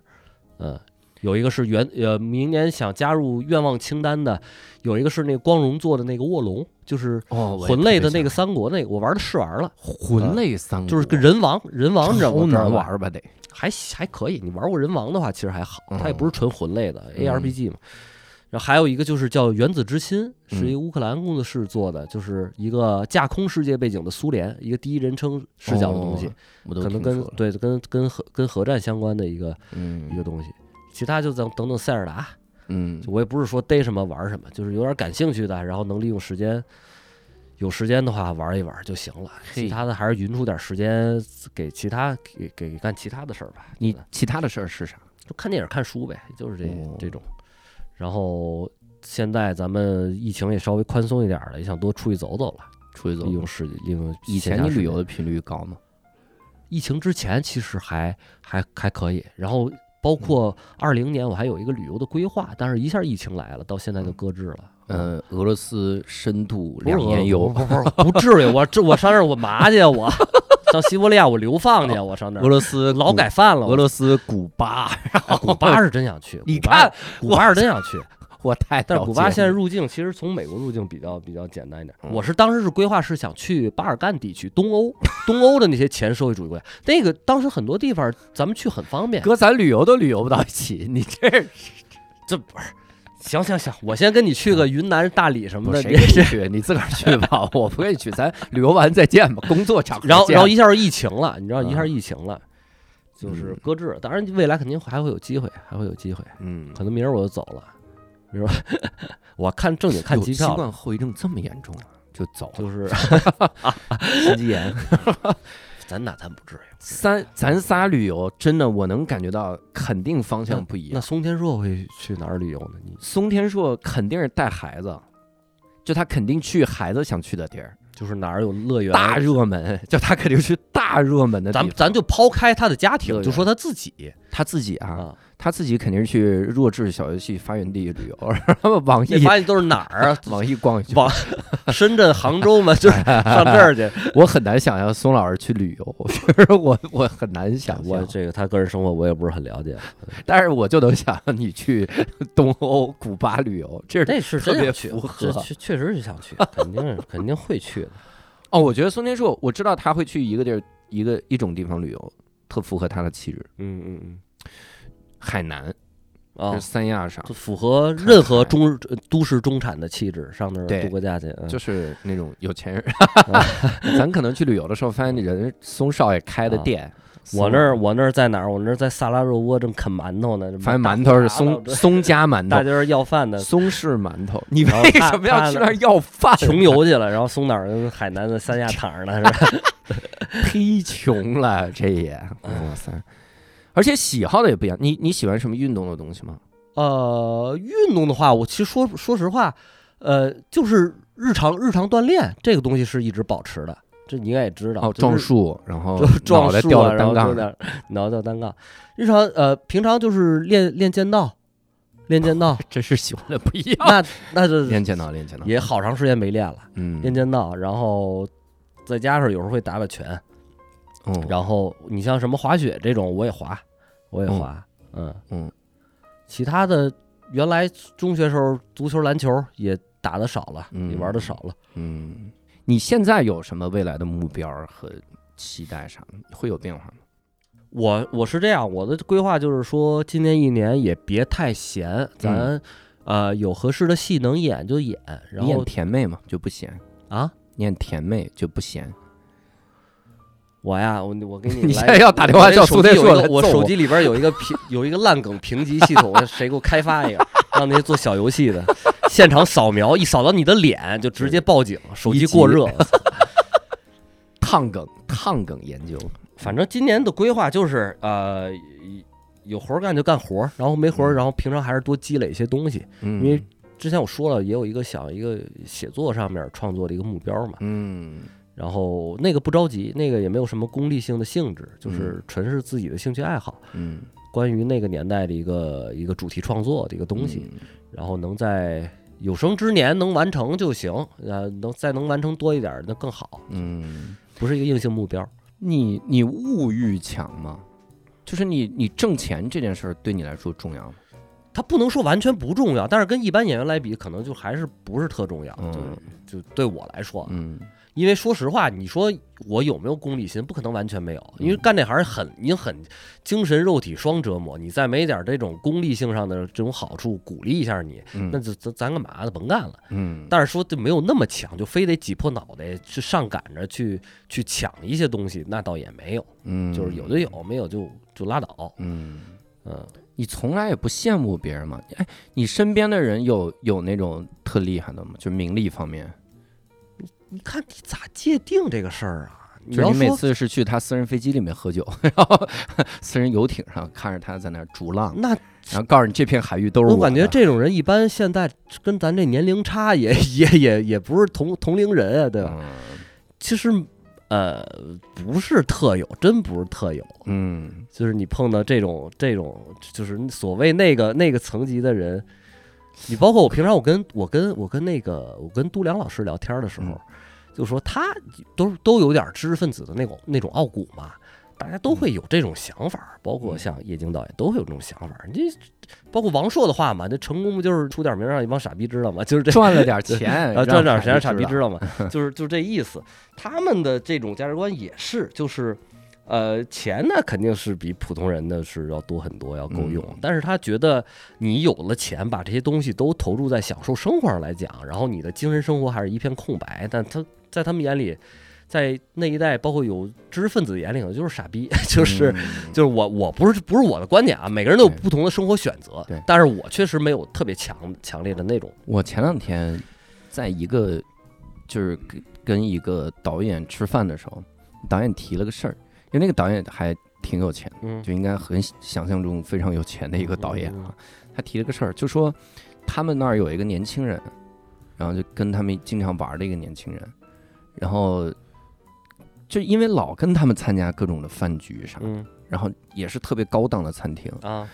嗯，有一个是原呃，明年想加入愿望清单的，有一个是那个光荣做的那个卧龙，就是哦，魂类的那个三国那个，我玩的试玩了，魂类三国，就是个人王，人王你知道吗？超知道吧难玩吧？得还还可以，你玩过人王的话，其实还好，它也嗯不是纯魂类的嗯 ARPG 嘛。然后还有一个就是叫《原子之心》，是嗯一个乌克兰工作室做的，就是一个架空世界背景的苏联，一个第一人称视角的东西，哦可能跟对跟跟核跟核战相关的一个嗯一个东西。其他就等等等塞尔达，嗯我也不是说逮什么玩什么，就是有点感兴趣的，然后能利用时间，有时间的话玩一玩就行了。其他的还是匀出点时间给其他给给干其他的事儿吧。你其他的事儿是啥？就看电影、看书呗，就是这、哦这种。然后现在咱们疫情也稍微宽松一点了，也想多出去走走了，出去走利用时利用以前你旅游的频率高吗？疫情之前其实还还还可以，然后包括二零年我还有一个旅游的规划，但是一下疫情来了，到现在就搁置了。嗯，俄罗斯深度两年游，不不不不至于，我这我上那儿我嘛去啊？我上西伯利亚我流放去啊，我上那儿俄罗斯劳改犯了。俄罗斯古巴，啊古巴是真想去，你看古巴是真想去，我太但是古巴现在入境其实从美国入境比较比较简单一点。嗯我是当时是规划是想去巴尔干地区、东欧、东欧的那些前社会主义国家，那个当时很多地方咱们去很方便。哥，咱旅游都旅游不到一起，你这这不是。行行行，我先跟你去个云南、大理什么的，谁去？你自个儿去吧，我不跟你去，咱旅游完再见吧，工作场合然后然后一下就疫情了，你知道一下嗯疫情了，就是嗯搁置了。当然未来肯定还会有机会，还会有机会。嗯，可能明儿我就走了，明儿我 我看正经看机票了，冠后遗症这么严重啊？就走了，就是 心肌炎。咱那咱不至于。三咱仨旅游，真的我能感觉到，肯定方向不一样。那松天硕会去哪儿旅游呢？你松天硕肯定是带孩子，就他肯定去孩子想去的地儿，就是哪儿有乐园？大热门，就他肯定去大热门的。咱咱就抛开他的家庭，就说他自己他自己啊，啊。他自己肯定是去弱智小游戏发源地旅游，然后网易发现都是哪儿啊？网易逛一圈。网深圳、杭州嘛，就是 上这儿去。我很难想象松老师去旅游，其实我我很难想象，我这个他个人生活我也不是很了解，但是我就能想象你去东欧、古巴旅游，这是那是特别去符，合这确确实是想去，肯定是肯定会去的。哦。我觉得松天硕，我知道他会去一个地儿，一个一种地方旅游，特符合他的气质，嗯嗯嗯，海南。啊是，三亚上，就符合任何中呃都市中产的气质，上那儿度个假去。嗯就是那种有钱人。咱可能去旅游的时候，发现人松少爷开的啊店，我那儿我那儿在哪儿？我那儿在萨拉热窝正啃馒头呢，发现馒头是松松家馒头，大家是要饭的，松式馒头。你为什么要去那儿要饭？穷游去了，然后松岛跟海南的三亚躺着呢，是吧？忒穷了，这也哇塞！而且喜好的也不一样。你你喜欢什么运动的东西吗？呃，运动的话，我其实说说实话，呃，就是日常日常锻炼这个东西是一直保持的，这你应该也知道。哦，就是撞树，然后就 撞树啊，脑袋掉单杠。点脑袋掉单杠。日常呃，平常就是练练剑道，练剑道，这是喜欢的不一样。那那就 练剑道，练剑道，也好长时间没练了，嗯，练剑道，然后再加上有时候会打打拳，嗯，然后你像什么滑雪这种，我也滑，我也滑，嗯嗯，其他的原来中学时候足球、篮球也打的少了，嗯也玩的少了。嗯，你现在有什么未来的目标和期待啥的？会有变化吗？我我是这样，我的规划就是说，今年一年也别太闲，咱、呃有合适的戏能演就演，然你演后甜妹嘛，就不闲；啊，你演甜妹就不闲。我呀，我我给你 你来现在要打电话叫苏天硕来揍我我手机里边有一个评有一个烂梗评级系统，谁给我开发一个，让那些做小游戏的现场扫描，一扫到你的脸就直接报警，手机过热。烫梗，烫梗研究。反正今年的规划就是呃。有活儿干就干活儿，然后没活然后平常还是多积累一些东西。嗯，因为之前我说了，也有一个想一个写作上面创作的一个目标嘛。嗯然后那个不着急，那个也没有什么功利性的性质，就是纯是自己的兴趣爱好，嗯关于那个年代的一个一个主题创作的一个东西。嗯然后能在有生之年能完成就行，呃，能再能完成多一点那更好，嗯，不是一个硬性目标。你你物欲强吗？就是你你挣钱这件事儿对你来说重要吗？它不能说完全不重要，但是跟一般演员来比，可能就还是不是特重要。嗯就就对我来说，嗯因为说实话，你说我有没有功利心？不可能完全没有，因为嗯干这行很你很精神肉体双折磨，你再没点这种功利性上的这种好处，鼓励一下你，嗯那就咱咱干嘛呢？甭干了。嗯，但是说就没有那么强，就非得挤破脑袋去上赶着去去抢一些东西，那倒也没有，嗯就是有就有，没有就就拉倒。嗯，嗯，你从来也不羡慕别人吗？哎，你身边的人有有那种特厉害的吗？就名利方面，你看你咋界定这个事儿啊？你就是你每次是去他私人飞机里面喝酒，然后私人游艇上看着他在那儿逐浪，那然后告诉你这片海域都是我我感觉这种人一般现在跟咱这年龄差也也也也不是同同龄人啊，对吧？嗯其实呃不是特有，真不是特有，嗯就是你碰到这种这种就是所谓那个那个层级的人，你包括我平常我跟我跟我跟那个我跟都良老师聊天的时候，嗯就说他都都有点知识分子的那种那种傲骨嘛。大家都会有这种想法，包括像叶京导演都会有这种想法。你包括王朔的话嘛，这成功不就是出点名让一帮傻逼知道吗？就是这赚了点钱，啊，赚点钱让傻逼知知道吗，就是就这意思。他们的这种价值观也是，就是呃，钱呢肯定是比普通人的是要多很多，要够用。嗯但是他觉得你有了钱，把这些东西都投入在享受生活上来讲，然后你的精神生活还是一片空白。但他在他们眼里，在那一代，包括有知识分子眼里，可能就是傻逼，就是。嗯就是我，我不是不是我的观点啊，每个人都有不同的生活选择对，但是我确实没有特别强强烈的那种，我前两天在一个就是跟跟一个导演吃饭的时候，导演提了个事儿，因为那个导演还挺有钱，嗯就应该很想象中非常有钱的一个导演啊。他提了个事儿，就说他们那儿有一个年轻人，然后就跟他们经常玩的一个年轻人，然后就因为老跟他们参加各种的饭局啥，嗯然后也是特别高档的餐厅，啊，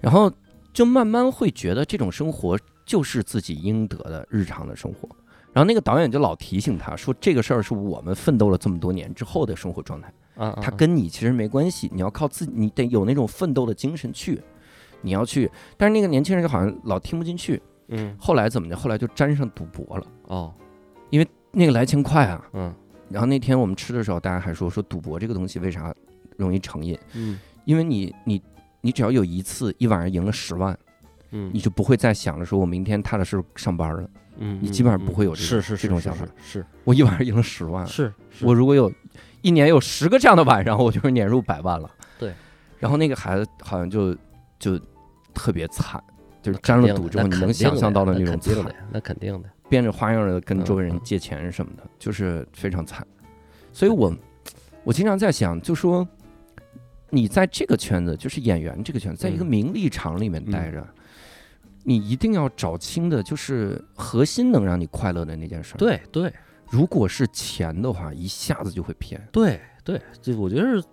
然后就慢慢会觉得这种生活就是自己应得的日常的生活。然后那个导演就老提醒他说，这个事儿是我们奋斗了这么多年之后的生活状态，啊，它跟你其实没关系，你要靠自己，你得有那种奋斗的精神去，你要去。但是那个年轻人就好像老听不进去，嗯后来怎么的？后来就沾上赌博了，哦那个来钱快啊。嗯然后那天我们吃的时候，大家还说说赌博这个东西为啥容易成瘾？嗯因为你你你只要有一次一晚上赢了十万，嗯你就不会再想着说我明天踏踏实实上班了。嗯，你基本上嗯不会有这种是是是是这种想法是我一晚上赢了十万，是是，我如果有一年有十个这样的晚上，我就是年入百万了。对，然后那个孩子好像就就特别惨，就是沾了赌之后，你能想象到的的那种惨那肯定的。变着花样的跟周围人借钱什么的，就是非常惨。所以我我经常在想，就说你在这个圈子，就是演员这个圈子，在一个嗯名利场里面待着，你一定要找清的就是核心能让你快乐的那件事。，对对如果是钱的话，一下子就会偏。对对，就我觉得是，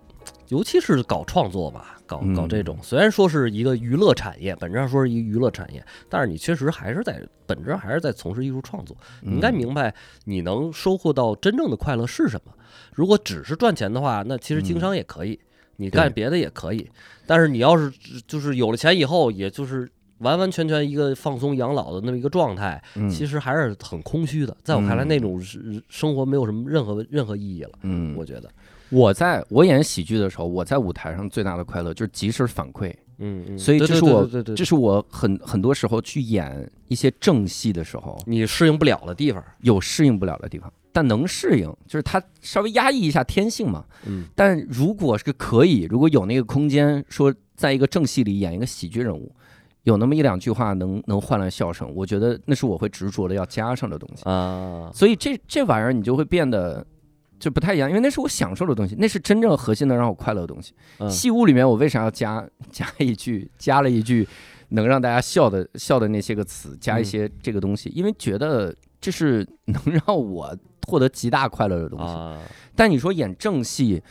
尤其是搞创作吧，搞搞这嗯种，虽然说是一个娱乐产业，本质上说是一个娱乐产业，但是你确实还是在本质上还是在从事艺术创作。你应该嗯明白，你能收获到真正的快乐是什么。如果只是赚钱的话，那其实经嗯商也可以，你干别的也可以。但是你要是就是有了钱以后，也就是完完全全一个放松养老的那么一个状态，嗯其实还是很空虚的。在我看来，嗯那种是生活没有什么任何任何意义了。嗯，我觉得，我在我演喜剧的时候，我在舞台上最大的快乐就是及时反馈，嗯嗯，所以这是我对对对对这是我很很多时候去演一些正戏的时候你适应不了的地方。有适应不了的地方，但能适应，就是他稍微压抑一下天性嘛。嗯但如果是可以，如果有那个空间，说在一个正戏里演一个喜剧人物，有那么一两句话能能换来笑声，我觉得那是我会执着的要加上的东西。啊，所以这这玩意儿你就会变得就不太一样，因为那是我享受的东西，那是真正核心能让我快乐的东西。嗯戏物里面我为啥要加 加一句，加了一句能让大家笑的笑的那些个词，加一嗯些这个东西，因为觉得这是能让我获得极大快乐的东西。啊，但你说演正戏、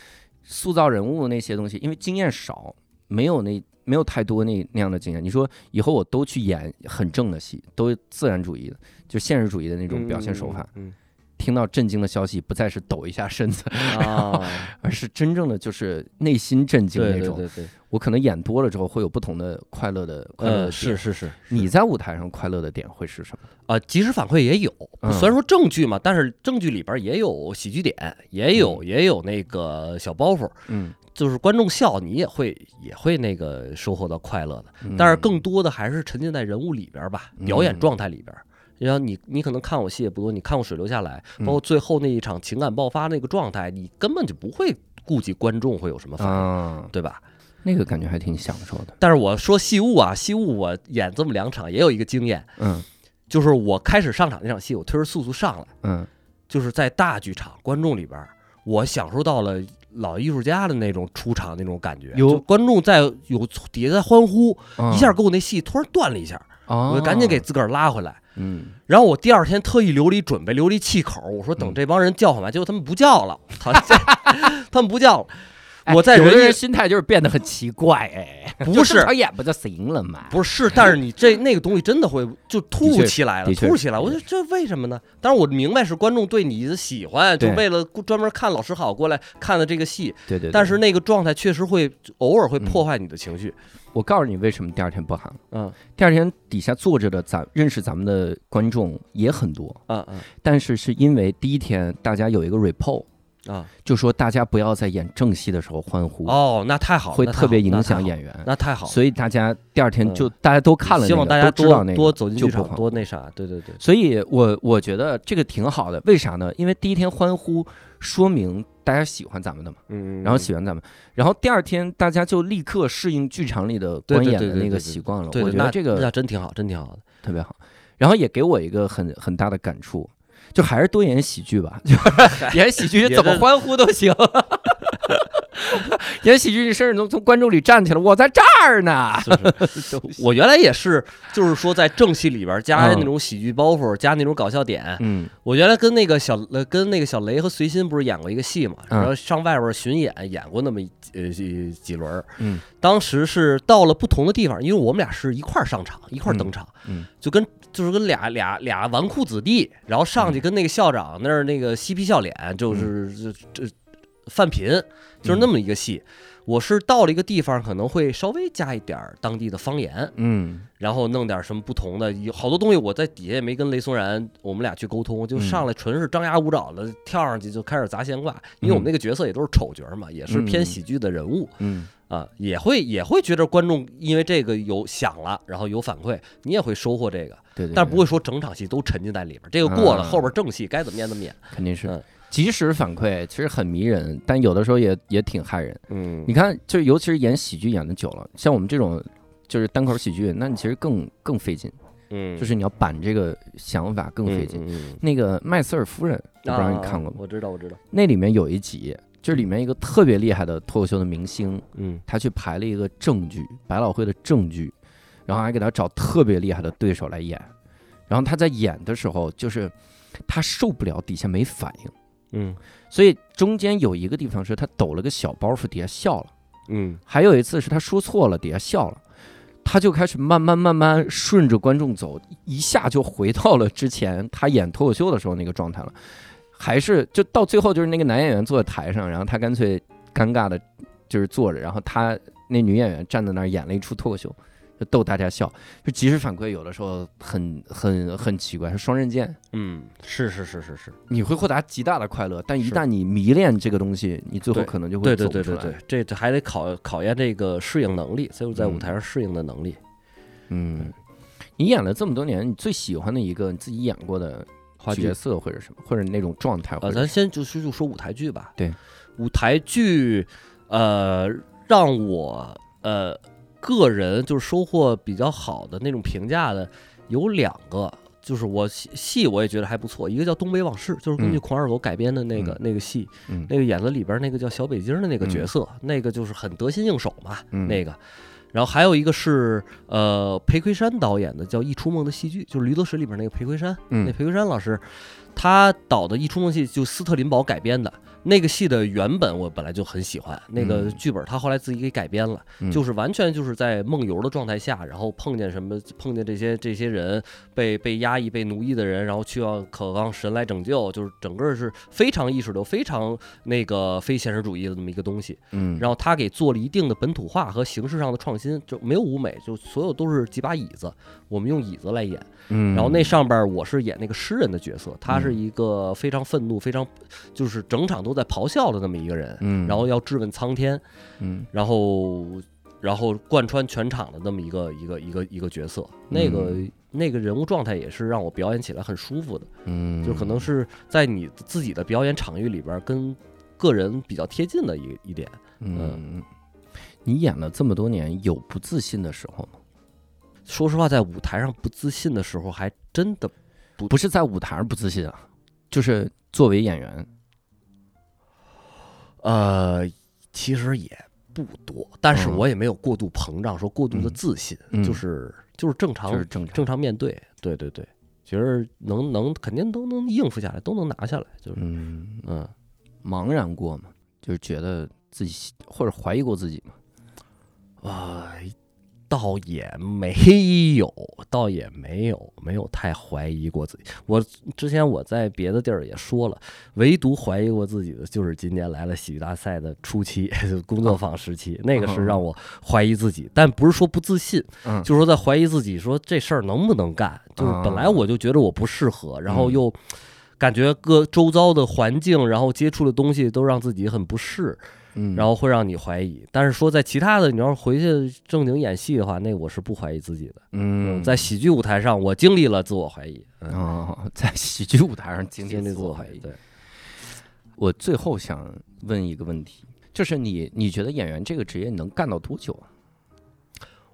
塑造人物那些东西，因为经验少，没有那没有太多那那样的经验。你说以后我都去演很正的戏，都自然主义的，就现实主义的那种表现手法，嗯听到震惊的消息，不再是抖一下身子，嗯啊，而是真正的就是内心震惊那种。对对对对，我可能演多了之后会有不同的快乐的快乐的呃，点。是是是，你在舞台上快乐的点会是什么？啊，及时反馈也有，嗯。虽然说正剧嘛，但是正剧里边也有喜剧点，也有嗯。也有那个小包袱，嗯，就是观众笑，你也会也会那个收获到快乐的。但是更多的还是沉浸在人物里边吧，表演嗯状态里边。然后你你可能看我戏也不多，你看过《水流下来》，嗯包括最后那一场情感爆发那个状态，你根本就不会顾及观众会有什么反应，啊，对吧？那个感觉还挺享受的。但是我说戏物啊，戏物我演这么两场也有一个经验，嗯就是我开始上场那场戏，我推着速速上来。嗯就是在大剧场观众里边，我享受到了老艺术家的那种出场那种感觉。有观众在有底下在欢呼，啊一下给我那戏突然断了一下，啊我就赶紧给自个儿拉回来。嗯然后我第二天特意留了一准备，留了一气口，我说等嗯这帮人叫唤完，结果他们不叫了，他他们不叫了。哎我在有的人人心态就是变得很奇怪，哎，不是正常演不就行了嘛？不是，但是你这那个东西真的会就突确起来了，的确突起来。我说这为什么呢？当然我明白是观众对你的喜欢，就为了专门看老师好过来看的这个戏。对对对。但是那个状态确实会偶尔会嗯破坏你的情绪。我告诉你为什么第二天不喊了。嗯第二天底下坐着的咱认识咱们的观众也很多，嗯嗯但是是因为第一天大家有一个 report，啊就说大家不要在演正戏的时候欢呼，哦，那太好了，会特别影响演员。那太好了。所以大家第二天嗯就大家都看了那个，希望大家都知道那个多多走进剧场，多那啥。对对对，所以我我觉得这个挺好的，为啥呢？因为第一天欢呼，说明大家喜欢咱们的嘛，嗯，然后喜欢咱们，然后第二天大家就立刻适应剧场里的观演的那个习惯了。我觉得这个那真挺好，真挺好的。特别好，然后也给我一个很很大的感触，就还是多演喜剧吧，就 演喜剧怎么欢呼都行。演喜剧，你甚至能从观众里站起来，我在这儿呢。是 是我原来也是，就是说在正戏里边加嗯那种喜剧包袱，加那种搞笑点。嗯我原来跟那个小呃跟那个小雷和随心不是演过一个戏嘛，嗯然后上外边巡演演过那么一呃几几轮。嗯当时是到了不同的地方，因为我们俩是一块上场，一块登场，嗯就跟就是跟俩俩俩纨绔子弟，然后上去跟那个校长那儿那个嬉皮笑脸，就是这这犯贫，就是那么一个戏。我是到了一个地方，可能会稍微加一点当地的方言，嗯然后弄点什么不同的，有好多东西我在底下也没跟雷松然我们俩去沟通，就嗯上来纯是张牙舞爪的跳上去就开始砸闲话，因为我们那个角色也都是丑角嘛，也是偏嗯喜剧的人物。嗯啊，也会也会觉得观众因为这个有响了，然后有反馈，你也会收获这个，对对，但不会说整场戏都沉浸在里边。这个过了，嗯后边正戏该怎么演怎么演。肯定是嗯及时反馈，其实很迷人，但有的时候也也挺害人。嗯你看，就尤其是演喜剧演的久了，像我们这种就是单口喜剧，那你其实更更费劲，嗯就是你要板这个想法更费劲。嗯嗯那个麦瑟尔夫人，我不知道你啊看过吗？我知道，我知道。那里面有一集，就是里面一个特别厉害的脱口秀的明星，嗯他去排了一个正剧，百老汇的正剧，然后还给他找特别厉害的对手来演，然后他在演的时候，就是他受不了底下没反应，嗯所以中间有一个地方是他抖了个小包袱，底下笑了。嗯还有一次是他说错了，底下笑了，他就开始慢慢慢慢顺着观众走，一下就回到了之前他演脱口秀的时候那个状态了，还是就到最后就是那个男演员坐在台上，然后他干脆尴尬的，就是坐着，然后他那女演员站在那儿演了一出脱口秀。就逗大家笑，就及时反馈，有的时候很很很奇怪，是双刃剑，嗯，是是是是是，你会获得极大的快乐，但一旦你迷恋这个东西，你最后可能就会对走出来。对对对对，这这还得考考验这个适应能力，就是在舞嗯台上适应的能力。嗯，你演了这么多年，你最喜欢的一个你自己演过的话角色或者什么，或者那种状态，或呃，咱先就是就说舞台剧吧。对，舞台剧，呃，让我呃个人就是收获比较好的那种评价的有两个，就是我戏戏我也觉得还不错，一个叫《东北往事》，就是根据嗯。狂二狗改编的那个、嗯。那个戏，嗯。那个演的里边那个叫小北京的那个角嗯。色，那个就是很得心应手嘛，嗯。那个。然后还有一个是呃裴魁山导演的叫《一出梦的戏剧》，就是《驴得水》里边那个裴魁山，那嗯裴魁山老师，他导的《一出梦戏》就斯特林堡改编的那个戏的原本我本来就很喜欢，那个嗯。剧本他后来自己给改编了，嗯。就是完全就是在梦游的状态下，然后碰见什么碰见这些这些人被被压抑被奴役的人，然后去要渴望神来拯救，就是整个是非常意识流、非常那个非现实主义的这么一个东西。嗯，然后他给做了一定的本土化和形式上的创新，就没有舞美，就所有都是几把椅子，我们用椅子来演。嗯，然后那上边我是演那个诗人的角色，他是嗯。一个非常愤怒、非常就是整场都在咆哮的那么一个人，嗯，然后要质问苍天，嗯。然后然后贯穿全场的那么一个一个一个一个角色，那个嗯。那个人物状态也是让我表演起来很舒服的，嗯，就可能是在你自己的表演场域里边跟个人比较贴近的一一点。嗯，你演了这么多年，有不自信的时候吗？说实话，在舞台上不自信的时候，还真的不是在舞台上不自信啊，就是作为演员，呃，其实也不多，但是嗯我也没有过度膨胀，说过度的嗯自信，嗯就是就是正常就是正常正常面对，对对对，其实能能肯定都能应付下来，都能拿下来，就是嗯，嗯茫然过嘛？就是觉得自己或者怀疑过自己嘛？啊、倒也没有，倒也没有，没有太怀疑过自己。我之前我在别的地儿也说了，唯独怀疑过自己的就是今年来了喜剧大赛的初期，工作坊时期，那个是让我怀疑自己，但不是说不自信，嗯，就是说在怀疑自己，说这事儿能不能干。就是本来我就觉得我不适合，然后又感觉各周遭的环境，然后接触的东西都让自己很不适，嗯，然后会让你怀疑。但是说在其他的，你要是回去正经演戏的话，那我是不怀疑自己的。嗯，在喜剧舞台上，我经历了自我怀疑，嗯，哦，在喜剧舞台上经历自我怀疑。对，我最后想问一个问题，就是你你觉得演员这个职业你能干到多久啊？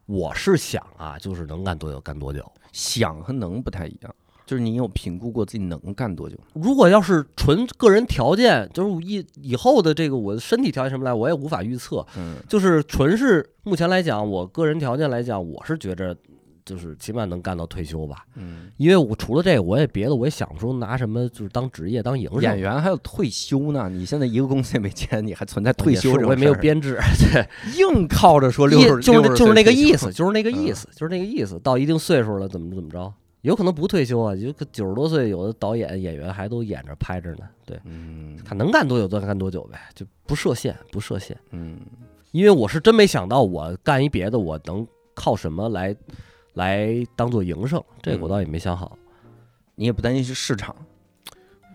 我是想啊，就是能干多久干多久。想和能不太一样，就是你有评估过自己能干多久？如果要是纯个人条件，就是以以后的这个我的身体条件什么来，我也无法预测。嗯就是纯是目前来讲，我个人条件来讲，我是觉着就是起码能干到退休吧。嗯，因为我除了这个，我也别的我也想不出拿什么就是当职业当营生。演员还有退休呢，你现在一个公司也没签，你还存在退休我也没有编制，对，硬靠着说六十，就是就是那个意思，就是那个意嗯思，就是那个意思。到一定岁数了，怎么怎么着，有可能不退休啊，有个九十多岁，有的导演演员还都演着拍着呢。对，嗯看能干多久就干多久呗，就不设限，不设限。嗯因为我是真没想到，我干一别的，我能靠什么来来当做营生？这个我嗯倒也没想好。你也不担心是市场，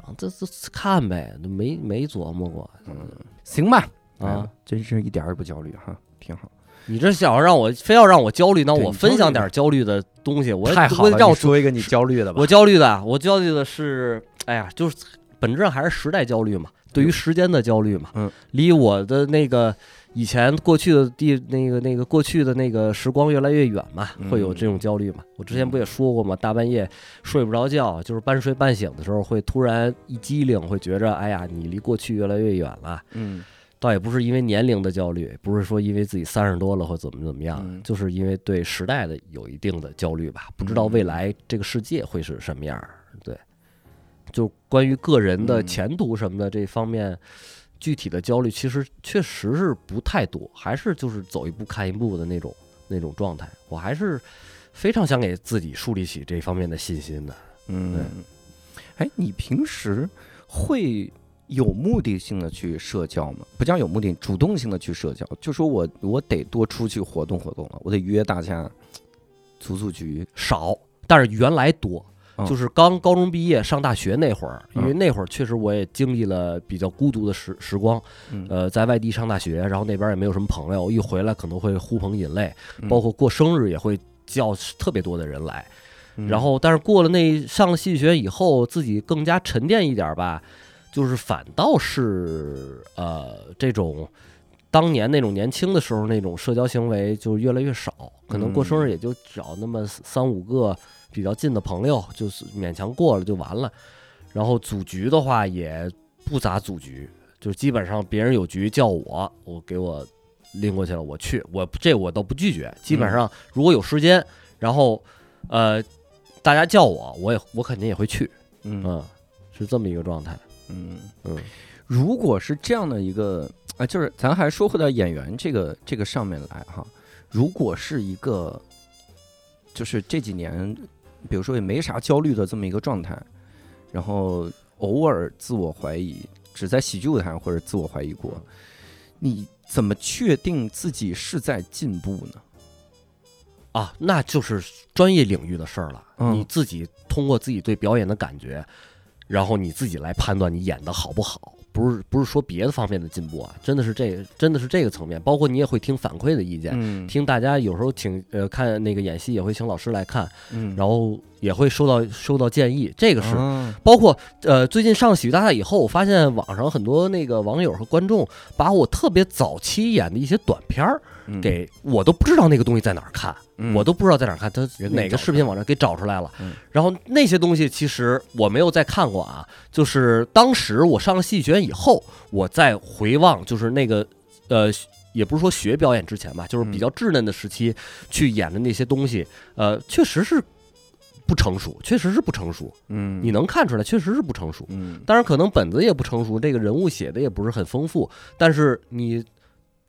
啊这这看呗，没没琢磨过嗯，行吧，啊。真是一点儿也不焦虑哈。挺好。你这想要让我非要让我焦虑，那我分享点焦虑的东西，我太好了，我让我说一个你焦虑的吧。我焦虑的啊，我焦虑的是，哎呀，就是本质上还是时代焦虑嘛，对于时间的焦虑嘛。嗯，离我的那个以前过去的地那个那个过去的那个时光越来越远嘛，会有这种焦虑嘛。我之前不也说过嘛，大半夜睡不着觉，就是半睡半醒的时候，会突然一激灵，会觉着，哎呀，你离过去越来越远了。嗯倒也不是因为年龄的焦虑，不是说因为自己三十多了或怎么怎么样，嗯就是因为对时代的有一定的焦虑吧，不知道未来这个世界会是什么样儿。对，就关于个人的嗯前途什么的这方面，具体的焦虑其实确实是不太多，还是就是走一步看一步的那种那种状态。我还是非常想给自己树立起这方面的信心的。嗯，哎，你平时会有目的性的去社交吗？不叫有目的，主动性的去社交，就说我我得多出去活动活动了，我得约大家组组局。少，但是原来多。嗯就是刚高中毕业上大学那会儿，因为嗯那会儿确实我也经历了比较孤独的时时光，嗯呃，在外地上大学，然后那边也没有什么朋友，一回来可能会呼朋引类，嗯包括过生日也会叫特别多的人来。嗯然后，但是过了那上了戏剧学院以后，自己更加沉淀一点吧，就是反倒是呃这种当年那种年轻的时候那种社交行为就越来越少，可能过生日也就找那么三五个比较近的朋友，就是勉强过了就完了。然后组局的话也不咋组局，就基本上别人有局叫我，我给我拎过去了，我去，我这我倒不拒绝。基本上如果有时间，然后呃大家叫我，我也我肯定也会去，嗯嗯，是这么一个状态，嗯嗯如果是这样的一个啊，就是咱还说回到演员这个这个上面来哈，如果是一个就是这几年，比如说也没啥焦虑的这么一个状态，然后偶尔自我怀疑，只在喜剧舞台上或者自我怀疑过，你怎么确定自己是在进步呢？啊，那就是专业领域的事儿了。嗯你自己通过自己对表演的感觉，然后你自己来判断你演的好不好，不是不是说别的方面的进步啊，真的是这个真的是这个层面。包括你也会听反馈的意见，嗯听大家有时候请呃看那个演戏也会请老师来看，嗯然后也会收到收到建议，这个是。啊包括呃，最近上喜剧大赛以后，我发现网上很多那个网友和观众把我特别早期演的一些短片儿嗯给我都不知道那个东西在哪儿看，嗯我都不知道在哪儿看，他哪个视频网站给找出来了。嗯然后那些东西其实我没有再看过啊，就是当时我上了戏剧学院以后，我再回望，就是那个呃。也不是说学表演之前吧，就是比嗯较稚嫩的时期去演的那些东西，呃，确实是不成熟，确实是不成熟。嗯你能看出来，确实是不成熟。嗯当然，可能本子也不成熟，这个人物写的也不是很丰富。但是你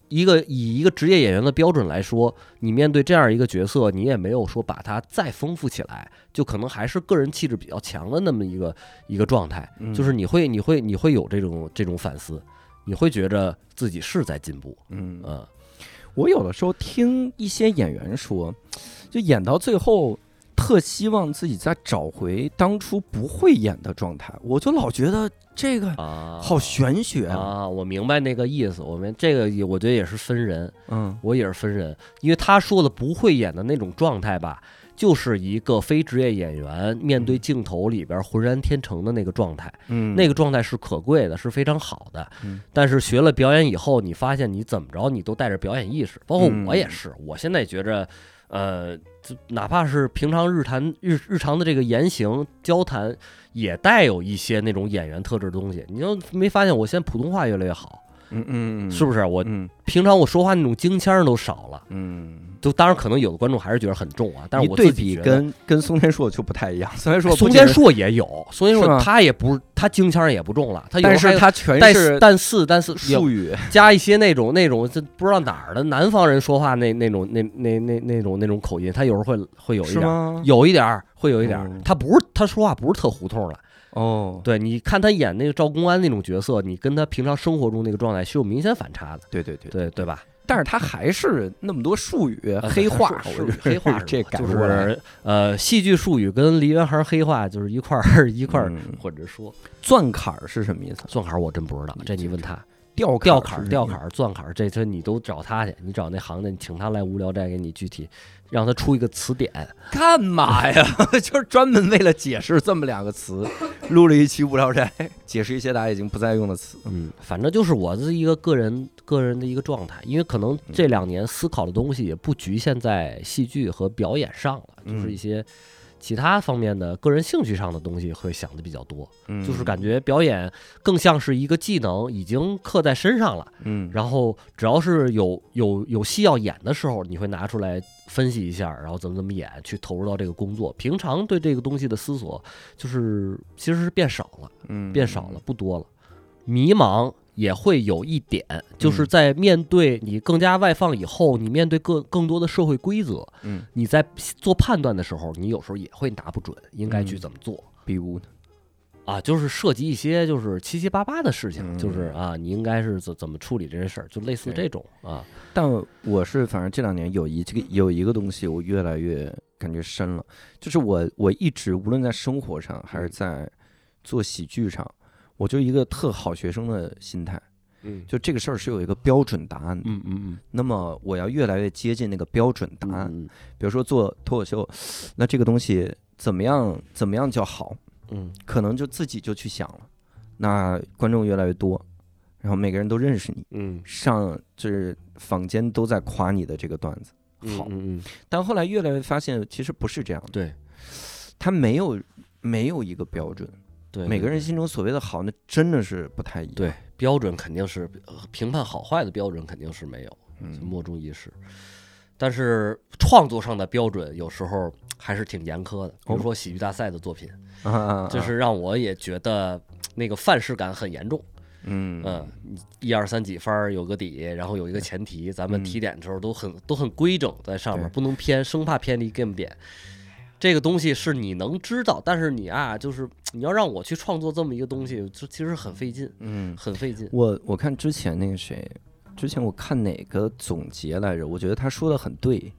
一个以一个职业演员的标准来说，你面对这样一个角色，你也没有说把它再丰富起来，就可能还是个人气质比较强的那么一个一个状态。嗯就是你会你会你会有这种这种反思，你会觉着自己是在进步。嗯嗯，我有的时候听一些演员说，就演到最后，特希望自己再找回当初不会演的状态。我就老觉得这个啊，好玄学啊。啊！我明白那个意思。我们这个也我觉得也是分人，嗯我也是分人，因为他说的不会演的那种状态吧，就是一个非职业演员面对镜头里边浑然天成的那个状态，嗯那个状态是可贵的，是非常好的嗯。但是学了表演以后，你发现你怎么着你都带着表演意识，包括嗯我也是，我现在觉着。呃，就哪怕是平常日谈日日常的这个言行交谈，也带有一些那种演员特质的东西。你就没发现我现在普通话越来越好，嗯嗯，是不是？我嗯平常我说话那种京腔都少了。嗯，就当然可能有的观众还是觉得很重啊，但是我对比自己跟跟松天硕就不太一样。松天硕不宋，天硕也有，宋天硕他也不是他京腔也不重了，他有但是他全是但是但是术语。加一些那种那种这不知道哪儿的南方人说话那那种那那那那种那种口音，他有时候会会有一点？有一点儿会有一点儿哦，他不是他说话不是特胡同了。哦，对，你看他演那个赵公安那种角色，你跟他平常生活中那个状态是有明显反差的，对对对，对对吧？但是他还是那么多术语呃黑话，是我觉得黑话 这感觉呃，戏剧术语跟梨园行黑话就是一块儿 一块儿嗯混着说。钻坎儿是什么意思？钻坎儿我真不知道，这你问他。吊吊坎儿、吊坎儿、钻坎儿，这这你都找他去，你找那行的，你请他来无聊斋给你具体，让他出一个词典。干嘛呀？就是专门为了解释这么两个词，录了一期无聊斋，解释一些大家已经不再用的词。嗯，反正就是我的一个个人个人的一个状态，因为可能这两年思考的东西也不局限在戏剧和表演上了，就是嗯一些其他方面的个人兴趣上的东西会想的比较多，嗯就是感觉表演更像是一个技能，已经刻在身上了。嗯，然后只要是有有有戏要演的时候，你会拿出来分析一下，然后怎么怎么演，去投入到这个工作。平常对这个东西的思索，就是其实是变少了。嗯变少了，不多了。迷茫也会有一点，就是嗯在面对你更加外放以后，你面对更更多的社会规则，嗯，你在做判断的时候，你有时候也会拿不准应该去嗯怎么做。比如呢？啊，就是涉及一些就是七七八八的事情，嗯就是啊，你应该是怎怎么处理这些事儿，就类似这种啊，但我是反正这两年有一这个有一个东西，我越来越感觉深了，就是我我一直无论在生活上还是在做喜剧上，我就一个特好学生的心态，嗯。就这个事儿是有一个标准答案的。嗯嗯那么我要越来越接近那个标准答案。嗯。比如说做脱口秀，那这个东西怎么样怎么样叫好，嗯可能就自己就去想了。那观众越来越多，然后每个人都认识你，嗯，上就是坊间都在夸你的这个段子好，嗯嗯，但后来越来越发现其实不是这样的，对他没有没有一个标准，对，每个人心中所谓的好，那真的是不太一样。对标准肯定是呃评判好坏的标准肯定是没有。嗯，莫衷一是。但是创作上的标准有时候还是挺严苛的，比如说喜剧大赛的作品，就是让我也觉得那个范式感很严重。嗯嗯，一二三几番儿有个底，然后有一个前提，咱们嗯提点的时候都很都很规整在上面，不能偏，生怕偏离 game 点。这个东西是你能知道，但是你啊，就是你要让我去创作这么一个东西，就其实很费劲，嗯，很费劲。我我看之前那个谁，之前我看哪个总结来着？我觉得他说的很对，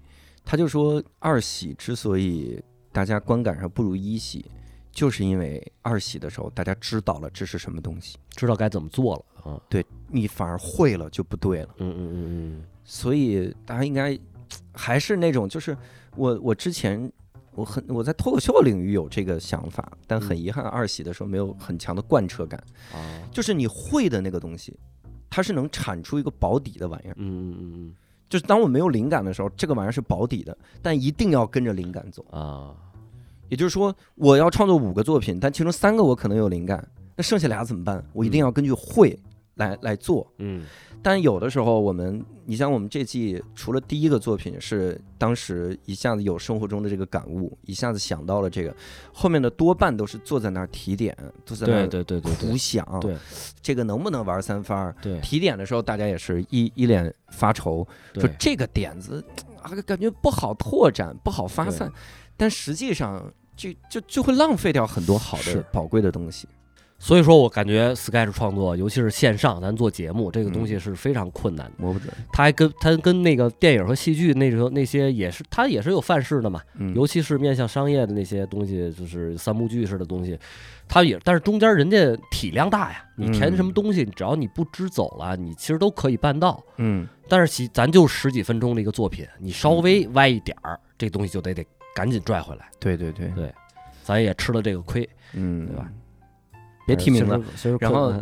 他就说二喜之所以大家观感上不如一喜，就是因为二喜的时候大家知道了这是什么东西，知道该怎么做了啊，对你反而会了就不对了。嗯嗯嗯嗯所以大家应该还是那种，就是我我之前我很我在脱口秀领域有这个想法，但很遗憾二喜的时候没有很强的贯彻感，嗯啊，就是你会的那个东西，它是能产出一个保底的玩意儿。嗯嗯嗯嗯就是当我没有灵感的时候，这个玩意儿是保底的，但一定要跟着灵感走。嗯啊，也就是说，我要创作五个作品，但其中三个我可能有灵感，那剩下俩怎么办？我一定要根据会来来做。嗯。但有的时候，我们，你像我们这季，除了第一个作品是当时一下子有生活中的这个感悟，一下子想到了这个，后面的多半都是坐在那儿提点，坐在那对儿对对对对胡想，对。这个能不能玩三番儿？对。提点的时候，大家也是一一脸发愁，说，这个点子啊，感觉不好拓展，不好发散，但实际上这就就会浪费掉很多好的宝贵的东西。所以说我感觉 Sketch 创作，尤其是线上，咱做节目这个东西嗯是非常困难的。摸不准，它还跟它跟那个电影和戏剧那时候那些也是，它也是有范式的嘛。嗯，尤其是面向商业的那些东西，就是三部剧式的东西，它也，但是中间人家体量大呀，你填什么嗯东西，只要你不支走了，你其实都可以办到。嗯但是其咱就十几分钟的一个作品，你稍微歪一点儿，这东西就得得赶紧拽回来，对对对对咱也吃了这个亏，嗯，对吧？别提名字，然后困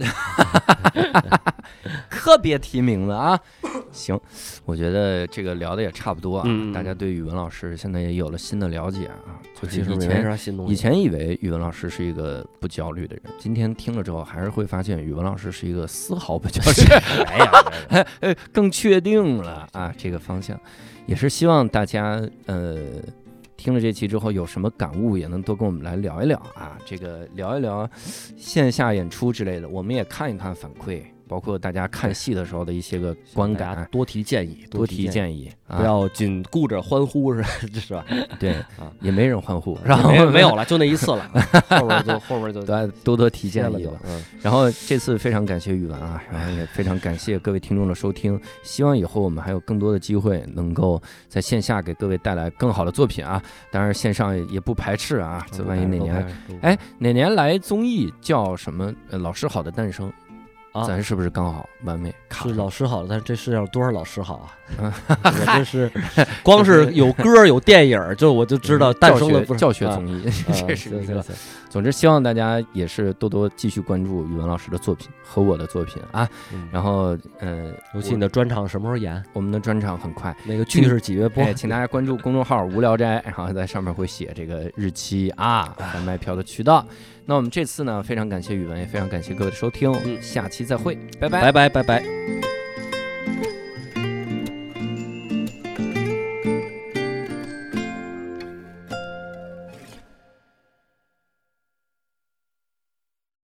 可 别提名字啊！行，我觉得这个聊的也差不多啊，大家对语文老师现在也有了新的了解啊。就其实以前啥新东西。以前以为语文老师是一个不焦虑的人，今天听了之后，还是会发现语文老师是一个丝毫不焦虑。哎呀，哎呀呃，更确定了啊，这个方向，也是希望大家呃听了这期之后有什么感悟，也能多跟我们来聊一聊啊，这个聊一聊线下演出之类的，我们也看一看反馈，包括大家看戏的时候的一些个观感，多提建议，多提建议，啊不要仅顾着欢呼是 是吧？对啊，也没人欢呼，然后没有了，就那一次了，后边就后边就对多多提建议吧。嗯，然后这次非常感谢语文啊，然后也非常感谢各位听众的收听，希望以后我们还有更多的机会能够在线下给各位带来更好的作品啊，当然线上也不排斥啊，这万一哪年，哎哪年来综艺叫什么？呃，老师好的诞生，啊。咱是不是刚好完美是老师好了，但是这世界上多少老师好啊？我真是光是有歌有电影，就我就知道诞生了不是教学啊综艺，总之，希望大家也是多多继续关注语文老师的作品和我的作品啊。嗯然后，呃，尤其你的专场什么时候演？我们的专场很快，那个剧是几月播？哎，请大家关注公众号“无聊斋”，然后在上面会写这个日期啊，贩卖票的渠道。那我们这次呢，非常感谢语文，也非常感谢各位的收听，嗯下期再会，拜拜拜拜拜拜。